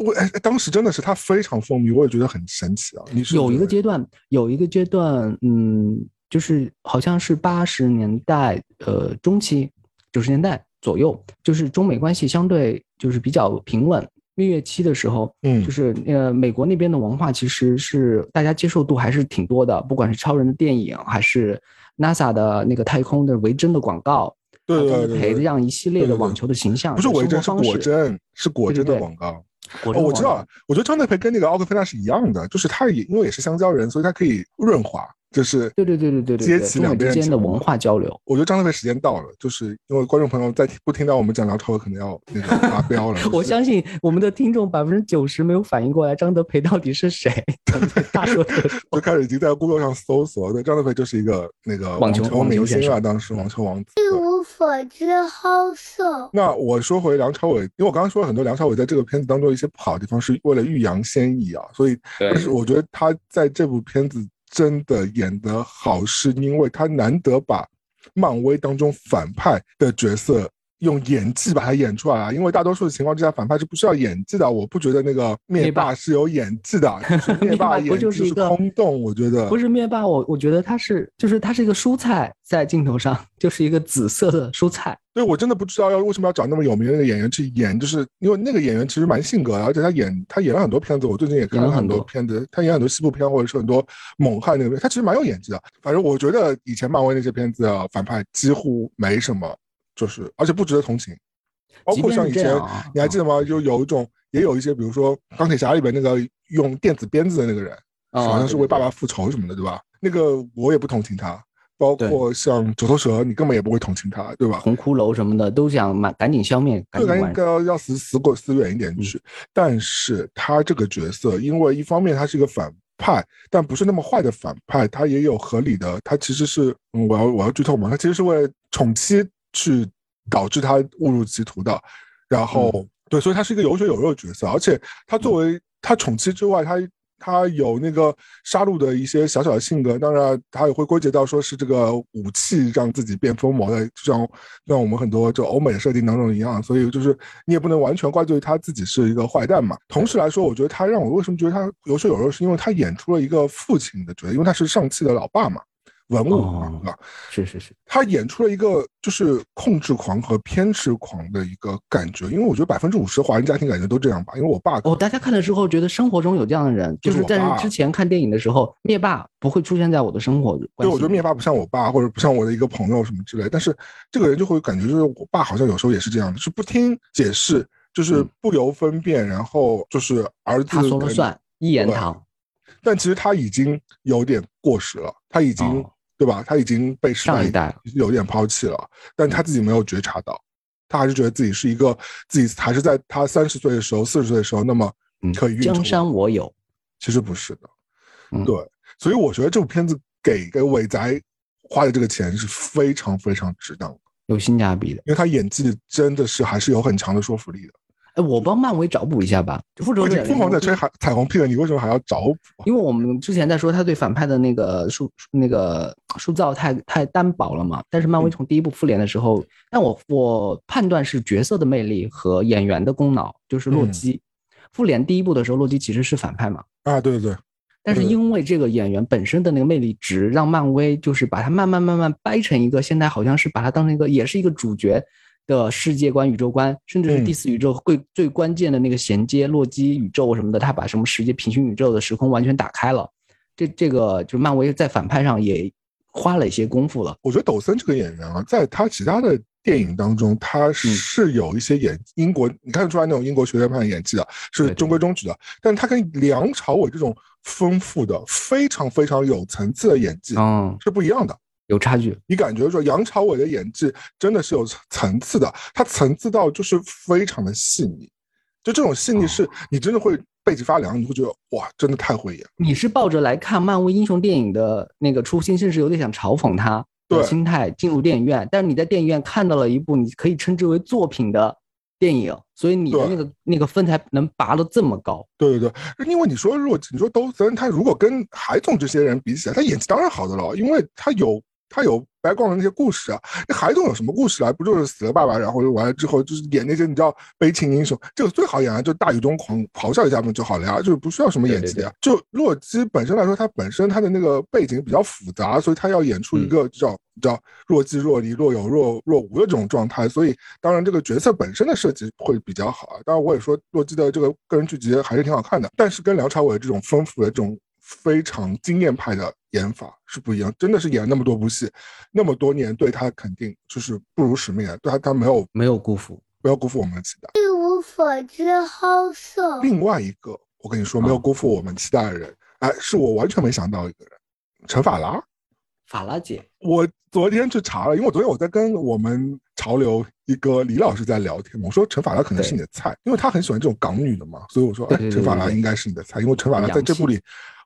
我哎，当时真的是他非常风靡，我也觉得很神奇啊。你是有一个阶段，有一个阶段，嗯，就是好像是八十年代呃中期，九十年代左右，就是中美关系相对就是比较平稳。蜜月期的时候，嗯就是呃美国那边的文化其实是大家接受度还是挺多的，不管是超人的电影，还是 NASA 的那个太空的维珍的广告，对对对对对培这样一系列的网球的形象，不是维珍，是果真，是果真的广告。我知道了，我觉得张德培跟那个奥克菲娜是一样的，就是他也因为也是香蕉人，所以他可以润滑，就是对对对对对对对，接起两边之间的文化交流。我觉得张德培时间到了，就是因为观众朋友在听不听到我们讲梁朝伟，可能要那个发飙了。就是我相信我们的听众百分之九十没有反应过来张德培到底是谁。大说特 说，就开始已经在 Google 上搜索，对，张德培就是一个那个网球明星啊，当时网球王子。一无所知好色。那我说回梁朝伟，因为我刚刚说了很多梁朝伟在这个片子当中一些不好的地方，是为了欲扬先抑啊，所以但是我觉得他在这部片子真的演得好，是因为他难得把漫威当中反派的角色。用演技把它演出来啊！因为大多数的情况之下，反派是不需要演技的。我不觉得那个灭灭霸霸是有演技的，灭灭霸不霸演技是就是一个空洞。我觉得不是灭霸，我我觉得他是就是他是一个蔬菜在镜头上，就是一个紫色的蔬菜。对，我真的不知道要为什么要找那么有名的那个演员去演，就是因为那个演员其实蛮性格的，而且他演他演了很多片子，我最近也看了很多多片子，他演很多西部片或者是很多猛汉那个片，他其实蛮有演技的。反正我觉得以前漫威那些片子啊，反派几乎没什么，就是而且不值得同情。包括像以前啊你还记得吗？就有一种也有一些，比如说钢铁侠里边那个用电子鞭子的那个人，啊好像是为爸爸复仇什么的，对吧？那个我也不同情他。包括像九头蛇，你根本也不会同情他，对吧？红骷髅什么的都想满赶紧消灭，赶就。赶紧要要死死过死远一点去。但是他这个角色，因为一方面他是一个反派，但不是那么坏的反派，他也有合理的，他其实是，嗯，我要我要剧透嘛，他其实是为了宠妻去导致他误入歧途的。然后、对，所以他是一个有血有肉的角色，而且他作为他宠妻之外，他。他有那个杀戮的一些小小的性格，当然他也会归结到说是这个武器让自己变疯魔的，就像像我们很多就欧美设定当中一样，所以就是你也不能完全怪罪他自己是一个坏蛋嘛。同时来说，我觉得他让我为什么觉得他有血有肉，是因为他演出了一个父亲的角色，因为他是上汽的老爸嘛，文武嘛，哦？是是是，他演出了一个就是控制狂和偏执狂的一个感觉，因为我觉得百分之五十华人家庭感觉都这样吧。因为我爸哦，大家看的时候觉得生活中有这样的人，就是但是在之前看电影的时候，灭霸不会出现在我的生活里我觉得灭霸不像我爸，或者不像我的一个朋友什么之类，但是这个人就会感觉就是我爸好像有时候也是这样的，是不听解释，就是嗯不由分辨，然后就是儿子他说了算，一言堂。但其实他已经有点过时了，他已经、哦对吧？他已经被时代上一代了有点抛弃了，但他自己没有觉察到，他还是觉得自己是一个自己还是在他三十岁的时候、四十岁的时候那么嗯可以运筹江山我有，其实不是的，嗯对，所以我觉得这部片子给给伟仔花的这个钱是非常非常值当的，有性价比的。因为他演技真的是还是有很强的说服力的。哎，我帮漫威找补一下吧，《复仇者联盟疯狂在吹海彩虹屁了，你为什么还要找补啊？因为我们之前在说他对反派的那个塑那个塑造太太单薄了嘛，但是漫威从第一部复联的时候，但我我判断是角色的魅力和演员的功劳，就是洛基。复联第一部的时候，洛基其实是反派嘛，啊，对对对，但是因为这个演员本身的那个魅力值，让漫威就是把他慢慢慢慢掰成一个，现在好像是把他当成一个也是一个主角的世界观、宇宙观，甚至是第四宇宙最最关键的那个衔接洛基宇宙什么的，他把什么世界平行宇宙的时空完全打开了。这这个就漫威在反派上也花了一些功夫了。我觉得抖森这个演员啊，在他其他的电影当中，他嗯是有一些演英国，你看得出来那种英国学院派的演技的，是中规中矩的。但是他跟梁朝伟这种丰富的、非常非常有层次的演技嗯，是不一样的。有差距。你感觉说杨朝伟的演技真的是有层次的，他层次到就是非常的细腻，就这种细腻是你真的会背脊发凉，你会觉得哇，真的太会演。你是抱着来看漫威英雄电影的那个初心，甚至有点想嘲讽他的对心态进入电影院，但是你在电影院看到了一部你可以称之为作品的电影，所以你的那个那个分才能拔得这么高。对对对，因为你说如果你说都森，他如果跟海总这些人比起来，他演技当然好的了，因为他有他有 background 的那些故事啊。那海总有什么故事啊？不就是死了爸爸，然后完了之后就是演那些你知道悲情英雄，这个最好演啊，就大雨中狂咆哮一下嘛就好了呀，就是不需要什么演技的呀。就洛基本身来说，他本身他的那个背景比较复杂，所以他要演出一个叫叫若即若离、若有若若无的这种状态，所以当然这个角色本身的设计会比较好啊。当然我也说洛基的这个个人剧集还是挺好看的，但是跟梁朝伟这种丰富的这种非常经验派的演法是不一样，真的是演了那么多部戏，那么多年对他肯定就是不辱使命啊，对他他没有没有辜负。没有辜负我们的期待。一无所知好色。另外一个，我跟你说，没有辜负我们期待的人，哎，是我完全没想到一个人，陈法拉。法拉姐，我昨天去查了，因为我昨天我在跟我们潮流一个李老师在聊天嘛，我说陈法拉可能是你的菜，因为他很喜欢这种港女的嘛，所以我说，哎，陈法拉应该是你的菜，因为陈法拉在这部里，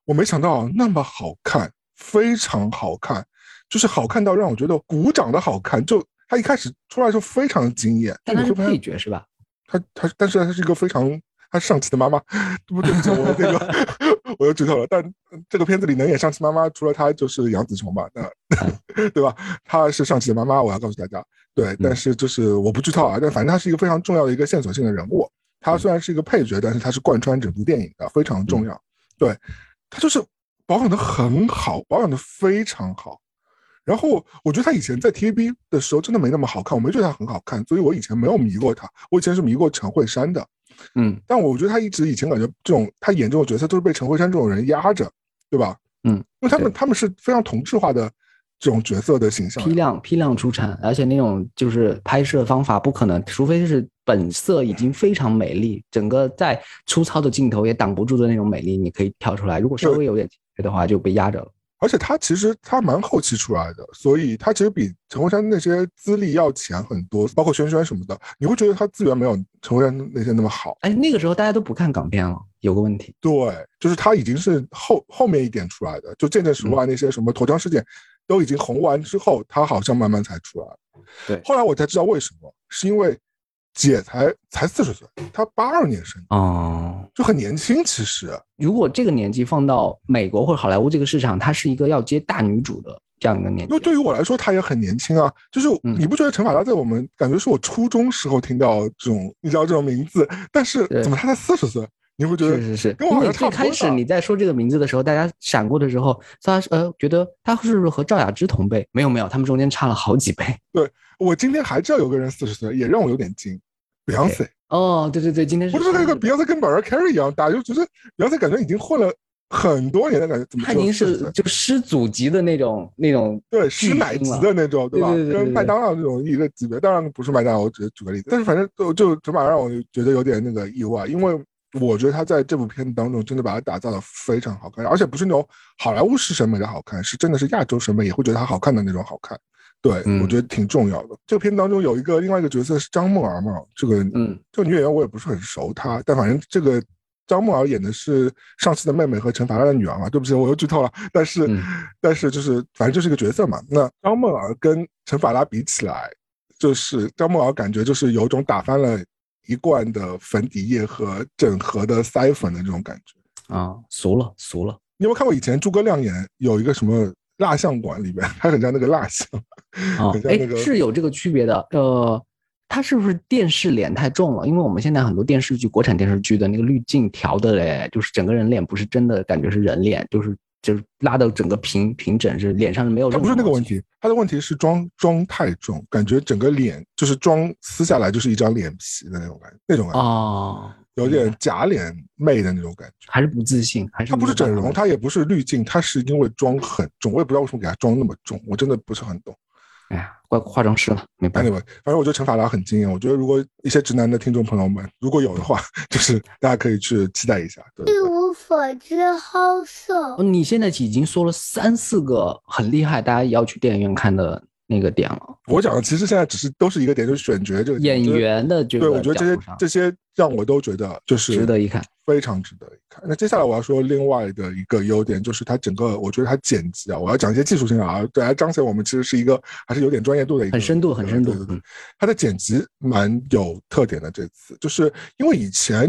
我没想到那么好看，非常好看，就是好看到让我觉得鼓掌的好看，就他一开始出来的时候非常惊艳，但她是配角是吧？他他，但是他是一个非常，他上汽的妈妈，对不对不起，我那个 我又剧透了。但这个片子里能演上汽妈妈，除了她就是杨紫琼吧，那 对吧？她是上汽的妈妈，我要告诉大家，对。但是就是我不剧透啊，但反正她是一个非常重要的一个线索性的人物。她虽然是一个配角，但是她是贯穿整部电影的，非常重要。对，她就是保养的很好，保养的非常好。然后我觉得他以前在 TVB 的时候真的没那么好看，我没觉得他很好看，所以我以前没有迷过他。我以前是迷过陈慧珊的，嗯但我觉得他一直以前感觉这种他演这种角色都是被陈慧珊这种人压着，对吧？嗯，因为他们他们是非常同质化的这种角色的形象批。量批量出产，而且那种就是拍摄方法不可能，除非是本色已经非常美丽，整个再粗糙的镜头也挡不住的那种美丽，你可以跳出来。如果稍微有点缺的话，就被压着了。而且他其实他蛮后期出来的，所以他其实比陈慧珊那些资历要浅很多，包括轩轩什么的。你会觉得他资源没有陈慧珊那些那么好。哎，那个时候大家都不看港片了，有个问题。对，就是他已经是后后面一点出来的，就见证时外那些什么头条事件都已经红完之后，他好像慢慢才出来。对后来我才知道为什么，是因为姐才才四十岁，她八二年生，哦，就很年轻。其实，如果这个年纪放到美国或者好莱坞这个市场，她是一个要接大女主的这样一个年纪。因为对于我来说，她也很年轻啊。就是嗯你不觉得陈法拉在我们感觉是我初中时候听到这种，你知道这种名字，但是怎么她才四十岁？你会觉得是是是，跟我好因为最开始你在说这个名字的时候，大家闪过的时候，他呃觉得他是不是和赵雅芝同辈？没有没有，他们中间差了好几辈。对。我今天还知道有个人四十岁，也让我有点惊。Beyonce。哦，对对对，今天是我就是那个上 Beyonce 跟 Mariah Carey 一样大，就觉得 Beyonce 感觉已经混了很多年的感觉，怎么他已经只有40岁是就师祖级的那种那种对师奶级的那种，对吧？跟麦当劳这种一个级别，当然不是麦当劳，我只是举个例子。但是反正就就起码让我觉得有点那个意外，因为我觉得他在这部片子当中真的把它打造的非常好看，而且不是那种好莱坞式审美的好看，是真的是亚洲审美也会觉得它好看的那种好看。对，嗯我觉得挺重要的。这个片当中有一个另外一个角色是张梦儿嘛，这个嗯这个女演员我也不是很熟她，但反正这个张梦儿演的是上次的妹妹和陈法拉的女儿嘛。对不起，我又剧透了，但是、嗯但是就是反正就是一个角色嘛。那张梦儿跟陈法拉比起来，就是张梦儿感觉就是有种打翻了一罐的粉底液和整盒的腮粉的这种感觉。啊，俗了俗了。你有没有看过以前诸葛亮演有一个什么蜡像馆里面，他很像那个蜡像，啊，哎那个，是有这个区别的。呃，他是不是电视脸太重了？因为我们现在很多电视剧，国产电视剧的那个滤镜调的嘞，就是整个人脸不是真的感觉是人脸，就是就是拉到整个平平整，是脸上是没有他。不是那个问题，他的问题是妆妆太重，感觉整个脸就是妆撕下来就是一张脸皮的那种感觉，那种感觉，哦，有点假脸妹的那种感觉。还是不自信，还是他不是整容，他也不是滤镜，他是因为妆很重，我也不知道为什么给他妆那么重，我真的不是很懂。哎呀，怪化妆师了，没办法。Anyway，反正我觉得陈法拉很惊艳，我觉得如果一些直男的听众朋友们如果有的话，就是大家可以去期待一下。对对一无所知好色哦，。你现在已经说了三四个很厉害，大家要去电影院看的那个点了。我讲的其实现在只是都是一个点，就是选角这个演。我觉得员的这对，我觉得这些这些让我都觉得就是值得一看。非常值得一看。那接下来我要说另外的一个优点，就是它整个，我觉得它剪辑啊，我要讲一些技术性啊，对，来彰显我们其实是一个还是有点专业度的一个，很深度，很深度。对对对，它的剪辑蛮有特点的。这次就是因为以前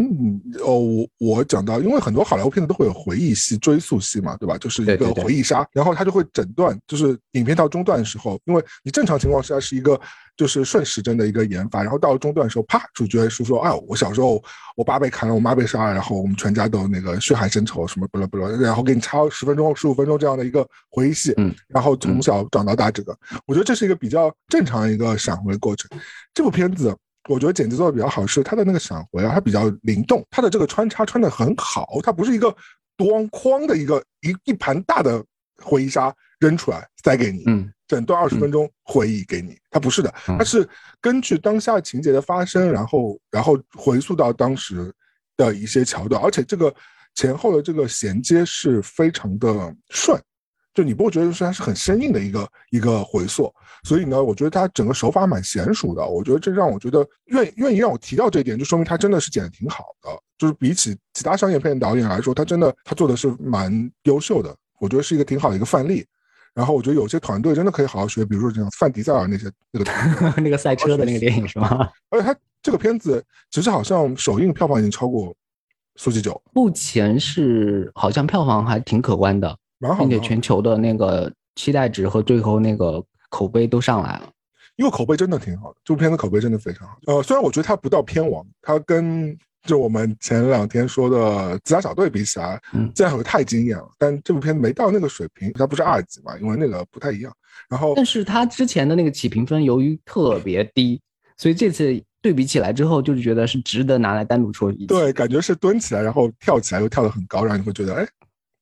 哦，我我讲到，因为很多好莱坞片子都会有回忆戏、追溯戏嘛，对吧？就是一个回忆杀，然后它就会整段，就是影片到中段的时候，因为你正常情况下是一个。就是顺时针的一个研发，然后到了中段的时候，啪，主角是说：“哎，我小时候我爸被砍了，我妈被杀了，然后我们全家都那个血海深仇，什么不了不了，然后给你插十分钟、十五分钟这样的一个回忆戏，嗯，然后从小长到大，这个我觉得这是一个比较正常的一个闪回过程。这部片子我觉得剪辑做的比较好，是它的那个闪回啊，它比较灵动，它的这个穿插穿的很好，它不是一个咣哐的一个一一盘大的回忆杀扔出来塞给你，嗯。整段二十分钟回忆给你，它不是的，它是根据当下情节的发生，然后然后回溯到当时的一些桥段，而且这个前后的这个衔接是非常的顺，就你不会觉得说它是很生硬的一个一个回溯，所以呢，我觉得它整个手法蛮娴熟的，我觉得这让我觉得愿愿意让我提到这一点，就说明他真的是剪的挺好的，就是比起其他商业片导演来说，他真的他做的是蛮优秀的，我觉得是一个挺好的一个范例。然后我觉得有些团队真的可以好好学，比如说像范迪塞尔那些那个 那个赛车的那个电影 是吗？而且他这个片子其实好像首映票房已经超过《速激九》，目前是好像票房还挺可观的，并且全球的那个期待值和最后那个口碑都上来了。因为口碑真的挺好的，这部片子口碑真的非常好。呃，虽然我觉得它不到片王，它跟。就我们前两天说的《自杀小队》比起来，嗯，这样太惊艳了。但这部片子没到那个水平，它不是二级嘛，因为那个不太一样。然后，但是它之前的那个起评分由于特别低，所以这次对比起来之后，就是觉得是值得拿来单独说一。对，感觉是蹲起来，然后跳起来又跳得很高，然后你会觉得哎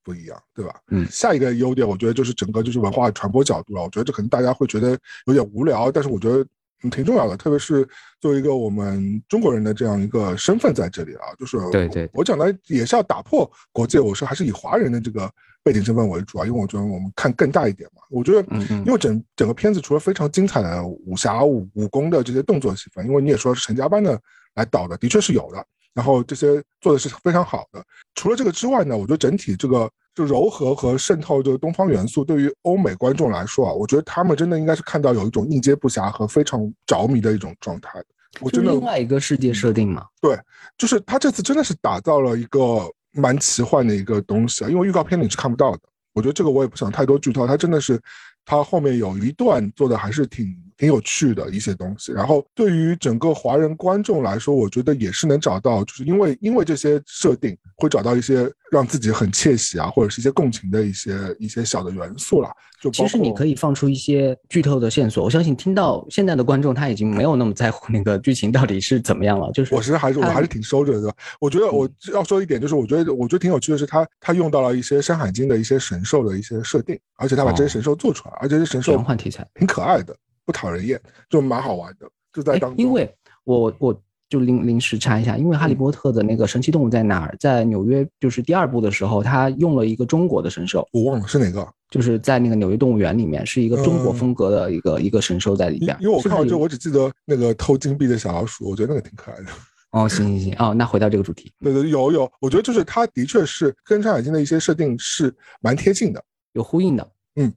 不一样，对吧？嗯。下一个优点，我觉得就是整个就是文化传播角度了。我觉得这可能大家会觉得有点无聊，但是我觉得。挺重要的，特别是作为一个我们中国人的这样一个身份在这里啊，就是对对，我讲的也是要打破国界，我说还是以华人的这个背景身份为主啊，因为我觉得我们看更大一点嘛。我觉得，因为整整个片子除了非常精彩的武侠武武功的这些动作戏份，因为你也说是陈家班的来导的，的确是有的，然后这些做的是非常好的。除了这个之外呢，我觉得整体这个。就柔和和渗透这个东方元素，对于欧美观众来说啊，我觉得他们真的应该是看到有一种应接不暇和非常着迷的一种状态。我真的另外一个世界设定嘛，对，就是他这次真的是打造了一个蛮奇幻的一个东西啊，因为预告片里是看不到的。我觉得这个我也不想太多剧透，他真的是。他后面有一段做的还是挺挺有趣的一些东西，然后对于整个华人观众来说，我觉得也是能找到，就是因为因为这些设定会找到一些让自己很窃喜啊，或者是一些共情的一些一些小的元素啦。就其实你可以放出一些剧透的线索，我相信听到现在的观众他已经没有那么在乎那个剧情到底是怎么样了。就是我其实还是我还是挺收着的。我觉得我要说一点就是，我觉得我觉得挺有趣的是，他他用到了一些《山海经》的一些神兽的一些设定，而且他把这些神兽做出来。而且这神兽玄幻题材挺可爱的，不讨人厌，就蛮好玩的。就在当，因为我我就临临时插一下，因为哈利波特的那个神奇动物在哪儿？在纽约，就是第二部的时候，他用了一个中国的神兽，我忘了是哪个，就是在那个纽约动物园里面，是一个中国风格的一个一个神兽在里边。因为我看完之后，我只记得那个偷金币的小老鼠，我觉得那个挺可爱的。哦，行行行，哦，那回到这个主题，对对，有有，我觉得就是它的确是跟《山海经》的一些设定是蛮贴近的，有呼应的，嗯。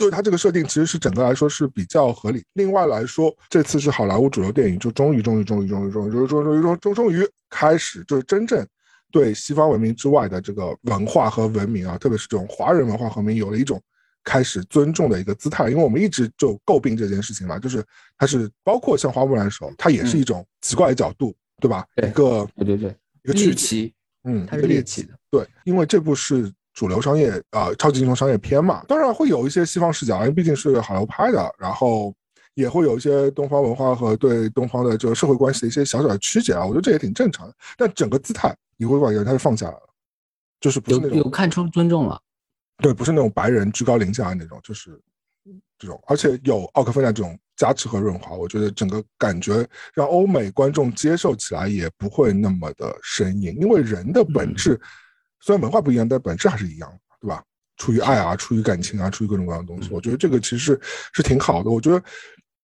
就是它这个设定其实是整个来说是比较合理。另外来说，这次是好莱坞主流电影就终于终于终于终于终于终于终于终终终于开始就是真正对西方文明之外的这个文化和文明啊，特别是这种华人文化和文明有了一种开始尊重的一个姿态。因为我们一直就诟病这件事情嘛，就是它是包括像花木兰的时候，它也是一种奇怪的角度，对吧？一个对对对，一个猎奇，嗯，它是猎奇的。对，因为这部是。主流商业啊，超级英雄商业片嘛，当然会有一些西方视角，因为毕竟是好莱坞拍的，然后也会有一些东方文化和对东方的这个社会关系的一些小小的曲解啊，我觉得这也挺正常的。但整个姿态你会发现他是放下来了，就是不是那种有看出尊重了，对，不是那种白人居高临下的那种，就是这种，而且有奥克菲娜这种加持和润滑，我觉得整个感觉让欧美观众接受起来也不会那么的生硬，因为人的本质。虽然文化不一样，但本质还是一样的，对吧？出于爱啊，出于感情啊，出于各种各样的东西，我觉得这个其实是是挺好的。我觉得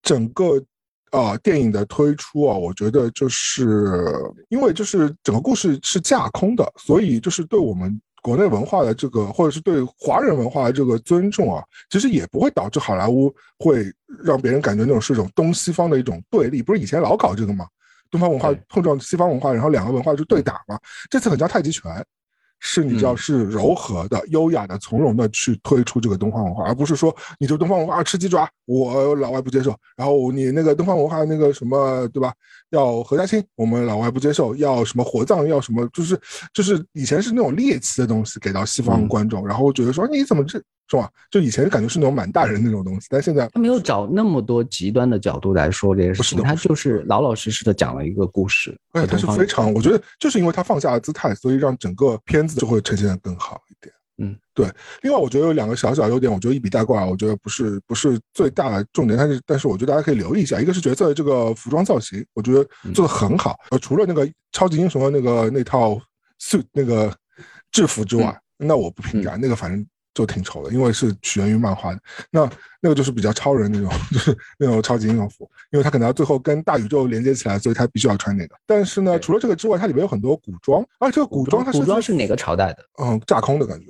整个呃电影的推出啊，我觉得就是因为就是整个故事是架空的，所以就是对我们国内文化的这个，或者是对华人文化的这个尊重啊，其实也不会导致好莱坞会让别人感觉那种是一种东西方的一种对立。不是以前老搞这个吗？东方文化碰撞西方文化，然后两个文化就对打嘛。这次很像太极拳，是你知道嗯。是柔和的、优雅的、从容的去推出这个东方文化，而不是说你这东方文化啊吃鸡爪，我老外不接受，然后你那个东方文化那个什么对吧？要何家亲，我们老外不接受，要什么火葬，要什么就是就是以前是那种猎奇的东西给到西方嗯观众，然后我觉得说你怎么这是吧？就以前感觉是那种满大人那种东西，但现在他没有找那么多极端的角度来说这些事情，他就是老老实实的讲了一个故事。而且它是非常，我觉得就是因为他放下了姿态，所以让整个片子就会呈现的更好一点。嗯，对。另外，我觉得有两个小小优点，我觉得一笔带过啊，我觉得不是不是最大的重点，但是但是我觉得大家可以留意一下，一个是角色的这个服装造型，我觉得做的很好。呃，除了那个超级英雄的那个那套 suit 那个制服之外，那我不评价，那个反正。就挺丑的，因为是起源于漫画的。那那个就是比较超人那种，就是那种超级英雄服，因为他可能要最后跟大宇宙连接起来，所以他必须要穿那个。但是呢，除了这个之外，它里面有很多古装，而这个古装它古装是哪个朝代的？嗯架空的感觉，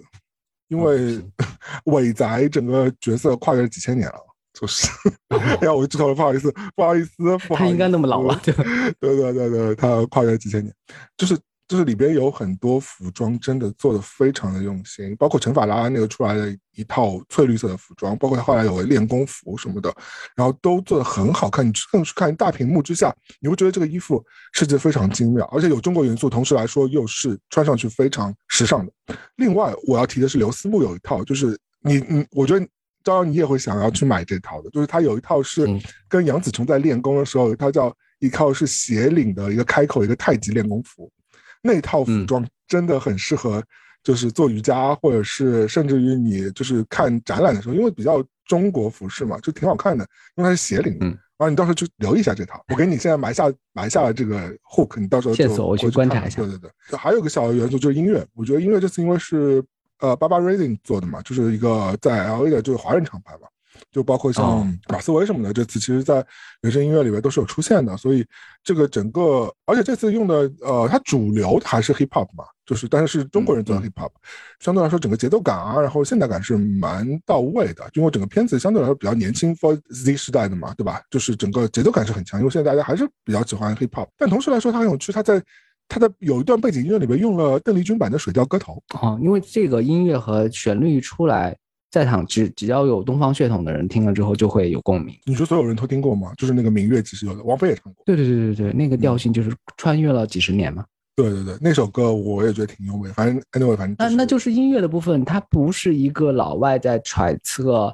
因为 伟宅整个角色跨越了几千年了。就是，哎呀，我剧透了，不好意思，不好意思，不好意思。他应该那么老了，对吧？对对对对，他跨越了几千年，就是就是里边有很多服装真的做的非常的用心，包括陈法拉那个出来的一套翠绿色的服装，包括他后来有个练功服什么的，然后都做的很好看。你更是看大屏幕之下，你会觉得这个衣服设计的非常精妙，而且有中国元素，同时来说又是穿上去非常时尚的。另外，我要提的是刘思慕有一套，就是你你，我觉得。当然，你也会想要去买这套的，就是他有一套是嗯跟杨紫琼在练功的时候，有一套叫一套是斜领的一个开口一个太极练功服，那套服装真的很适合，就是做瑜伽或者是甚至于你就是看展览的时候，因为比较中国服饰嘛，就挺好看的，因为它是斜领的。嗯然后你到时候就留意一下这套，我给你现在埋下埋下了这个 hook，你到时候就线索我去看观察一下对对对，还有个小的元素就是音乐，我觉得音乐这次因为是呃 Baba Rising 做的嘛，就是一个在 LA 的就是华人厂牌嘛。就包括哦。像马思唯什么的，这次其实在原声音乐里面都是有出现的，所以这个整个，而且这次用的呃，它主流还是 hip hop 嘛，就是但是是中国人做的嗯 hip hop，、相对来说整个节奏感啊，然后现代感是蛮到位的，因为整个片子相对来说比较年轻 for Z 时代的嘛，对吧？就是整个节奏感是很强，因为现在大家还是比较喜欢 hip hop，但同时来说它很有趣，它在它的有一段背景音乐里面用了邓丽君版的《水调歌头》，啊，因为这个音乐和旋律一出来，在场只只要有东方血统的人听了之后就会有共鸣。你说所有人都听过吗？就是那个明月其实有的，王菲也唱过。对对对对对，那个嗯调性就是穿越了几十年嘛。对对对，那首歌我也觉得挺优美，反正 anyway，反正、那那就是音乐的部分，它不是一个老外在揣测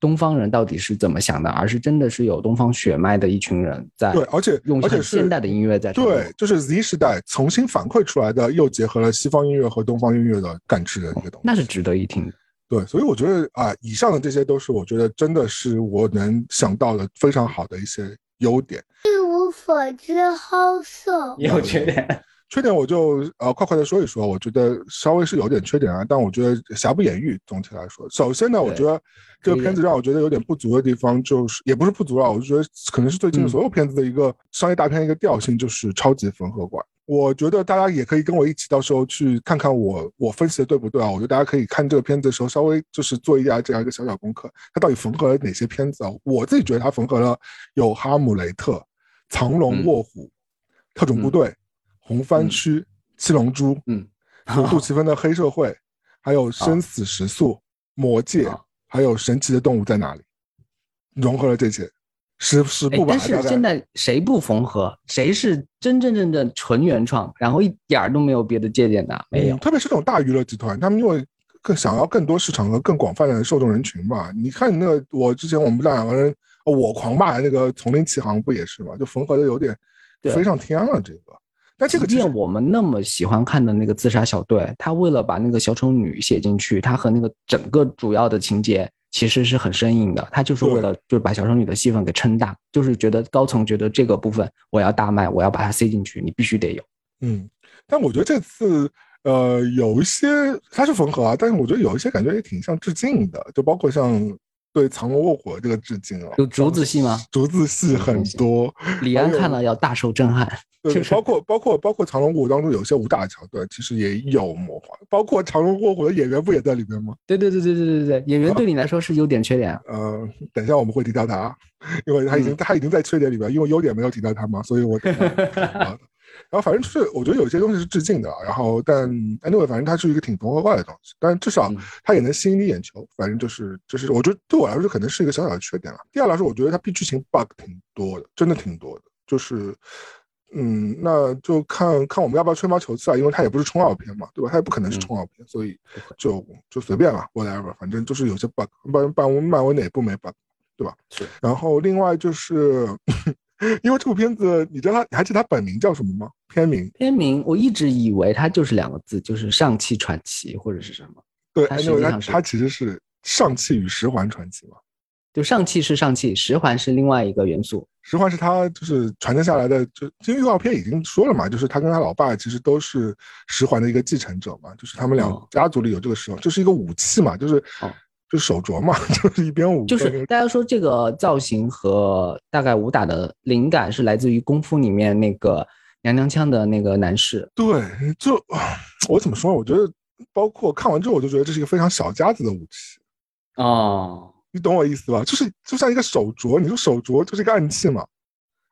东方人到底是怎么想的，而是真的是有东方血脉的一群人在对，而且用而且现代的音乐在对，就是 Z 时代重新反馈出来的，又结合了西方音乐和东方音乐的感知的一个东西。那是值得一听的。对，所以我觉得啊、以上的这些都是我觉得真的是我能想到的非常好的一些优点。一无所知好色。也有缺点。缺点我就呃快快的说一说，我觉得稍微是有点缺点啊，但我觉得瑕不掩瑜。总体来说，首先呢，我觉得这个片子让我觉得有点不足的地方，就是也不是不足啊，我就觉得可能是最近嗯所有片子的一个商业大片一个调性，就是超级缝合怪。我觉得大家也可以跟我一起，到时候去看看我我分析的对不对啊？我觉得大家可以看这个片子的时候，稍微就是做一下这样一个小小功课，它到底缝合了哪些片子啊？我自己觉得它缝合了有《哈姆雷特》《藏龙嗯。卧虎》特种部队》红番嗯。区》七龙珠》嗯，有 杜琪峰的黑社会，还有生死时速、魔戒啊，还有神奇的动物在哪里，融合了这些，十十部，吧。哎但是现在谁不缝合？谁是真真正正纯原创，然后一点儿都没有别的借鉴的？没有嗯。特别是这种大娱乐集团，他们因为更想要更多市场和更广泛的受众人群吧。你看那个，我之前我们两个人，呃我狂骂的那个《丛林奇航》不也是吗？就缝合的有点对飞上天了，这个。但这个其实即便我们那么喜欢看的那个自杀小队，他为了把那个小丑女写进去，他和那个整个主要的情节其实是很生硬的。他就是为了就是把小丑女的戏份给撑大，就是觉得高层觉得这个部分我要大卖，我要把它塞进去，你必须得有。嗯，但我觉得这次呃有一些它是缝合啊，但是我觉得有一些感觉也挺像致敬的，就包括像对藏龙卧虎这个致敬啊。有竹子戏吗？竹子戏很多，李安看了要大受震撼。对，包括包括包括藏龙卧虎当中有些武打桥段，其实也有魔幻。包括藏龙卧虎的演员不也在里面吗？对对对对对对对，演员对你来说是优点缺点？呃，等一下我们会提到他，因为他已经他已经在缺点里面，因为优点没有提到他嘛，所以我。然后反正就是，我觉得有些东西是致敬的，然后但 anyway，反正它是一个挺童话化的东西，但至少它也能吸引你眼球。反正就是，就是我觉得对我来说可能是一个小小的缺点了。第二来说，我觉得它 B 剧情 bug 挺多的，真的挺多的。就是，嗯，那就看看我们要不要吹毛求疵啊，因为它也不是冲奥片嘛，对吧？它也不可能是冲奥片，所以就就随便吧，whatever，反正就是有些 bug，漫漫漫威哪部没 bug，对吧？是。然后另外就是。因为这部片子，你知道他，你还记得他本名叫什么吗？片名？片名我一直以为它就是两个字，就是《上汽传奇》或者是什么？对，因为它它其实是《上汽与十环传奇》嘛。就上汽是上汽，十环是另外一个元素。十环是他就是传承下来的，就因为预告片已经说了嘛，就是他跟他老爸其实都是十环的一个继承者嘛，就是他们俩家族里有这个十环，就是一个武器嘛，就是。就手镯嘛，就是一边舞。就是大家说这个造型和大概武打的灵感是来自于功夫里面那个娘娘腔的那个男士。对，就我怎么说？我觉得包括看完之后，我就觉得这是一个非常小家子的武器。哦，你懂我意思吧？就是就像一个手镯，你说手镯就是一个暗器嘛？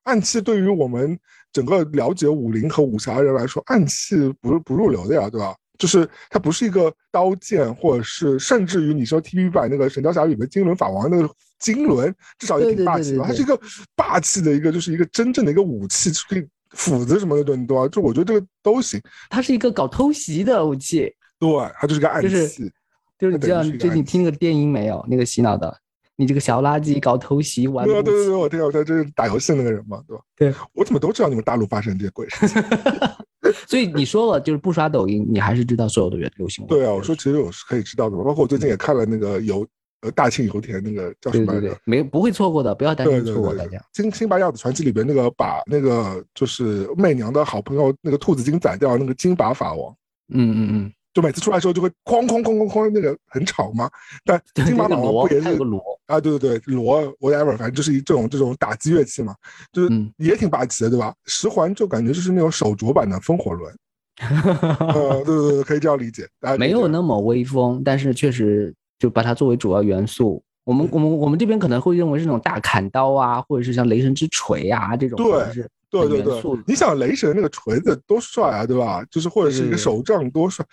暗器对于我们整个了解武林和武侠人来说，暗器不是不入流的呀，对吧？就是它不是一个刀剑，或者是甚至于你说 TV 版那个《神雕侠侣》的金轮法王那个金轮，至少也挺霸气吧。它是一个霸气的一个，就是一个真正的一个武器，可以斧子什么的都对吧？就我觉得这个都行。它是一个搞偷袭的武器。对，它就是个暗器。就是这样。最近听那个电音没有？那个洗脑的，你这个小垃圾搞偷袭玩。对对对，我听到他就是打游戏那个人嘛，对吧？对，我怎么都知道你们大陆发生这些鬼事情。所以你说了，就是不刷抖音，你还是知道所有的流流行对啊，我说其实我是可以知道的，包括我最近也看了那个油呃大庆油田那个叫什么来着？没不会错过的，不要担心错过大家。金辛巴亚子传奇里边那个把那个就是媚娘的好朋友那个兔子精宰掉那个金拔法王。嗯嗯嗯。就每次出来的时候就会哐哐哐哐哐，那个很吵嘛。但金马老王不也是个锣啊？对对对，锣 whatever，反正就是一这种这种打击乐器嘛，就是也挺霸气的，对吧？十环就感觉就是那种手镯版的风火轮。呃，对对对，可以这样理解。没有那么威风，但是确实就把它作为主要元素。我们我们我们这边可能会认为是那种大砍刀啊，或者是像雷神之锤啊这种。对。对对对，你想雷神那个锤子多帅啊，对吧？就是或者是一个手杖多帅，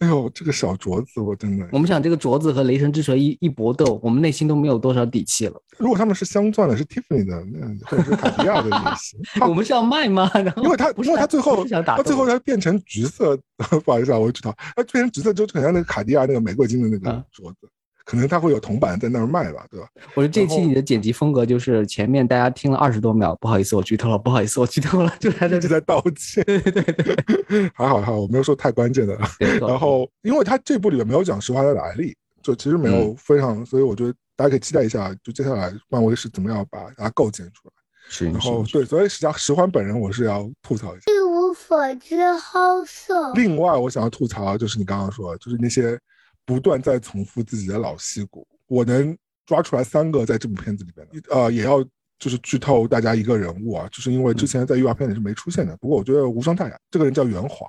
哎呦，这个小镯子我真的。我们想这个镯子和雷神之锤一一搏斗，我们内心都没有多少底气了。如果他们是镶钻的，是 Tiffany 的，那或者是卡地亚的也行。我们是要卖吗？因为他因为他最后他最后他变成橘色，不好意思啊，我知道，他变成橘色就很像那个卡地亚那个玫瑰金的那个镯子。可能他会有铜板在那儿卖吧，对吧？我觉得这期你的剪辑风格就是前面大家听了二十多秒，不好意思，我剧透了，不好意思，我剧透了，就在这就在道歉。对对对，还好还好，我没有说太关键的。然后，因为他这部里面没有讲实话的来历，就其实没有非常，所以我觉得大家可以期待一下，就接下来漫威是怎么样把它构建出来。是，然后对，所以实际上石环本人我是要吐槽一下，一无所知好色。另外，我想要吐槽就是你刚刚说，就是那些。不断在重复自己的老戏骨，我能抓出来三个在这部片子里边的，呃，也要就是剧透大家一个人物啊，就是因为之前在预告片里是没出现的，不过我觉得无伤大雅。这个人叫袁华，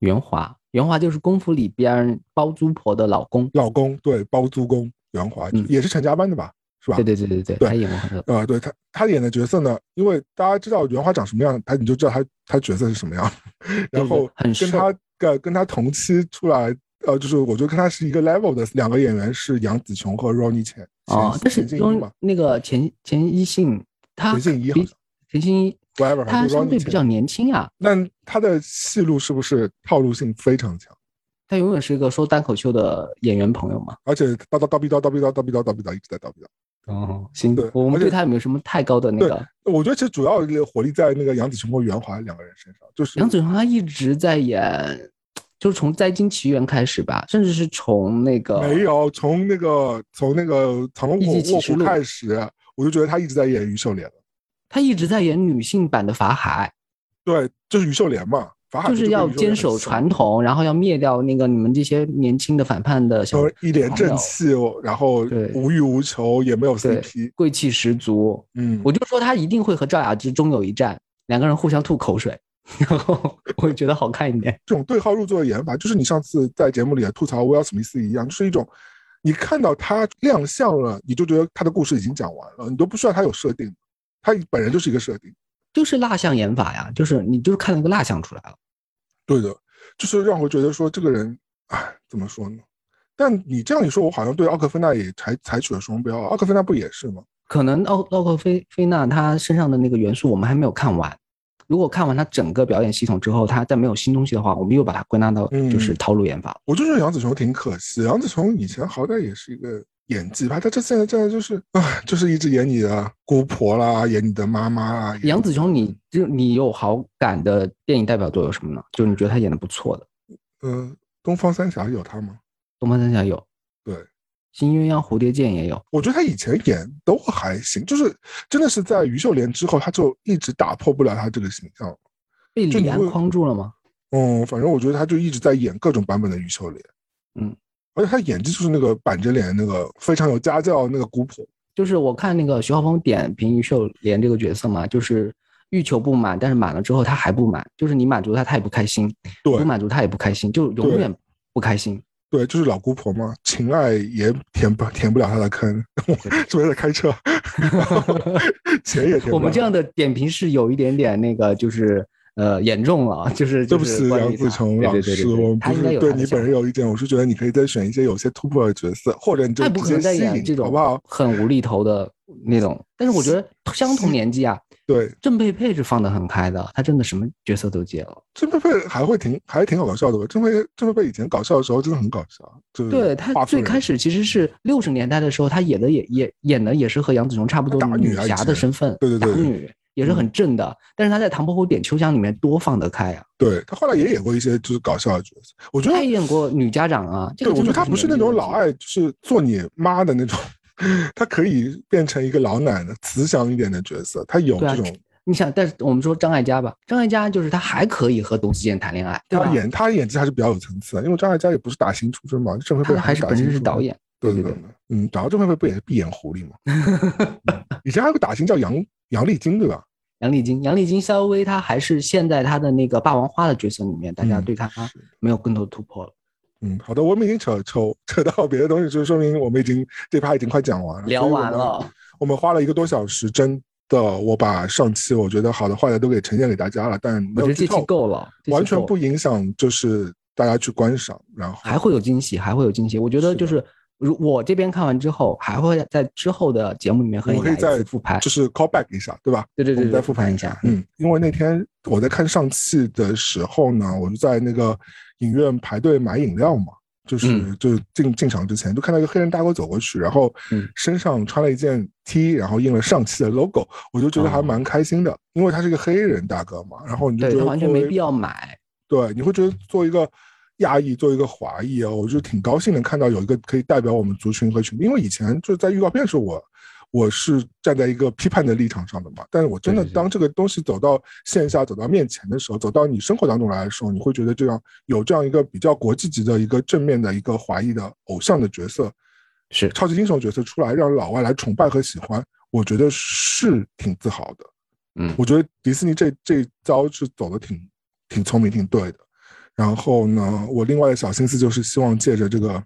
袁华，袁华就是功夫里边包租婆的老公，老公对，包租公袁华也是陈家班的吧，是吧？对对对对对，他演过很多，呃，对他他演的角色呢，因为大家知道袁华长什么样，他你就知道他他角色是什么样，然后跟他跟跟他同期出来。呃，就是我觉得跟他是一个 level 的两个演员是杨紫琼和 Ronnie Chan 哦，但是中那个钱钱一信，他钱信一，钱信一，他相对比较年轻啊。那他的戏路是不是套路性非常强？他永远是一个说单口秀的演员朋友嘛。而且叨叨叨逼叨叨逼叨叨逼叨叨逼叨一直在叨逼叨。哦，行，对，我们对他有没有什么太高的那个？我觉得其实主要火力在那个杨紫琼和袁华两个人身上，就是杨紫琼她一直在演。就是从《灾金奇缘》开始吧，甚至是从那个没有从那个从那个《藏龙卧虎》开始，我就觉得他一直在演于秀莲了。他一直在演女性版的法海。对，就是于秀莲嘛，法海就是要坚守传统，然后要灭掉那个你们这些年轻的反叛的小都一脸正气，然后无欲无求，也没有对 CP。贵气十足。嗯，我就说他一定会和赵雅芝终有一战，两个人互相吐口水，然后我觉得好看一点。这种对号入座的演法，就是你上次在节目里也吐槽威尔史密斯一样，就是一种你看到他亮相了，你就觉得他的故事已经讲完了，你都不需要他有设定，他本人就是一个设定。就是蜡像演法呀，就是你就是看了一个蜡像出来了。对的，就是让我觉得说这个人，哎，怎么说呢？但你这样一说，我好像对奥克菲娜也采采取了双标。奥克菲娜不也是吗？可能奥奥克菲菲娜她身上的那个元素我们还没有看完，如果看完他整个表演系统之后，他再没有新东西的话，我们又把它归纳到就是嗯套路演法了。我就觉得杨紫琼挺可惜。杨紫琼以前好歹也是一个演技派，她这现在真的就是啊，就是一直演你的姑婆啦，演你的妈妈啦。杨紫琼你，就你有好感的电影代表作有什么呢？就是你觉得她演的不错的，嗯、东方三侠有她吗？《东方三侠》有，《对，新鸳鸯蝴蝶剑》也有。我觉得他以前演都还行，就是真的是在于秀莲之后，他就一直打破不了他这个形象。被李安框住了吗？嗯，反正我觉得他就一直在演各种版本的于秀莲。嗯，而且他演技就是那个板着脸，那个非常有家教那个古朴。就是我看那个徐浩峰点评于秀莲这个角色嘛，就是欲求不满，但是满了之后他还不满，就是你满足他，他也不开心；对不满足他也不开心，就永远不开心。对，就是老姑婆嘛，情爱也填不填不了她的坑，是不是在开车？钱也填不了。我们这样的点评是有一点点那个，就是呃严重了，就是对不起杨紫他琼老师，我们对你本人有意见，我是觉得你可以再选一些有些突破的角色，或者你就他不可能再直接吸引，演这种好不好？很无厘头的那种。但是我觉得相同年纪啊，对，郑佩佩是放得很开的，她真的什么角色都接了。郑佩佩还会挺还挺搞笑的吧？郑佩郑佩佩以前搞笑的时候真的很搞笑，就是对她最开始其实是六十年代的时候，她演的也也演的也是和杨紫琼差不多打女侠的身份，对对对打女也是很正的。但是她在《唐伯虎点秋香》里面多放得开啊，对她后来也演过一些就是搞笑的角色，我觉得她也演过女家长啊。这对，个真的我觉得她不是那种老爱就是做你妈的那种，他可以变成一个老奶奶慈祥一点的角色，他有这种。你想，但是我们说张艾嘉吧，张艾嘉就是她还可以和董子健谈恋爱，对吧他？演他演技还是比较有层次的，因为张艾嘉也不是打星出身嘛，郑佩佩她还是本身。是导演，对对对对，嗯，找到郑佩佩不也是闭眼狐狸吗？嗯以前还有个打星叫杨杨丽菁，对吧？杨丽菁，杨丽菁稍微她还是现在她的那个霸王花的角色里面，大家嗯对她没有更多突破了。嗯，好的，我们已经扯扯扯到别的东西，就说明我们已经这趴已经快讲完了，聊完了，我们花了一个多小时，真的，我把上期我觉得好的坏的都给呈现给大家了，但没我觉得这期够了，完全不影响就是大家去观赏，然后还会有惊喜，还会有惊喜。我觉得就是，如我这边看完之后，还会在之后的节目里面和你再复盘。就是 call back 一下，对吧？对对对再，复盘一下一下。。嗯，因为那天我在看上汽的时候呢，我就在那个影院排队买饮料嘛，就是、嗯。就进进场之前就看到一个黑人大哥走过去，然后嗯。身上穿了一件 T，然后印了上汽的 logo，我就觉得还哦。蛮开心的，因为他是一个黑人大哥嘛，然后你就觉得完全没必要买。对，你会觉得做一个亚裔，做一个华裔啊，我就挺高兴的看到有一个可以代表我们族群和群，因为以前就是在预告片的时候，我我是站在一个批判的立场上的嘛，但是我真的当这个东西走到线下、走到面前的时候，走到你生活当中来的时候，你会觉得这样有这样一个比较国际级的一个正面的一个华裔的偶像的角色，是超级英雄角色出来，让老外来崇拜和喜欢，我觉得是挺自豪的。嗯我觉得迪士尼这这一招是走的挺挺聪明、挺对的。然后呢，我另外的小心思就是希望借着这个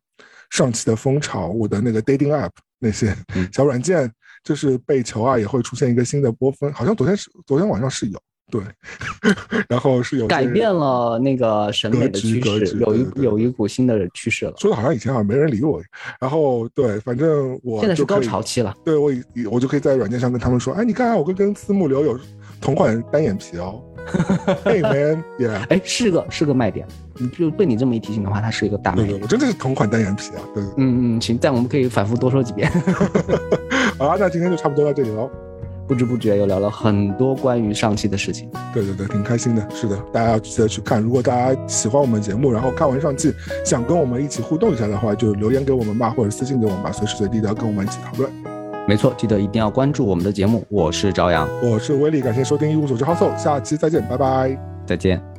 上期的风潮，我的那个 dating app 那些嗯 小软件，就是被球啊也会出现一个新的波峰，好像昨天是昨天晚上是有对，然后是有改变了那个审美的趋势，有一有一股新的趋势了。说的好像以前好像没人理我，然后对，反正我现在是高潮期了，对我以我就可以在软件上跟他们说，哎，你看我跟跟私募流有同款单眼皮哦。Hey man，yeah，哎，是个是个卖点。你就被你这么一提醒的话，它是一个大卖对对，点。我真的是同款单眼皮啊，对对。嗯嗯，行，但我们可以反复多说几遍。好啊，那今天就差不多到这里喽。不知不觉又聊了很多关于上期的事情。对对对，挺开心的。是的，大家要记得去看。如果大家喜欢我们节目，然后看完上季想跟我们一起互动一下的话，就留言给我们吧，或者私信给我们吧，随时随地的要跟我们一起讨论。没错，记得一定要关注我们的节目。我是朝阳，我是威力，感谢收听《一无所知好搜》，下期再见，拜拜。再见。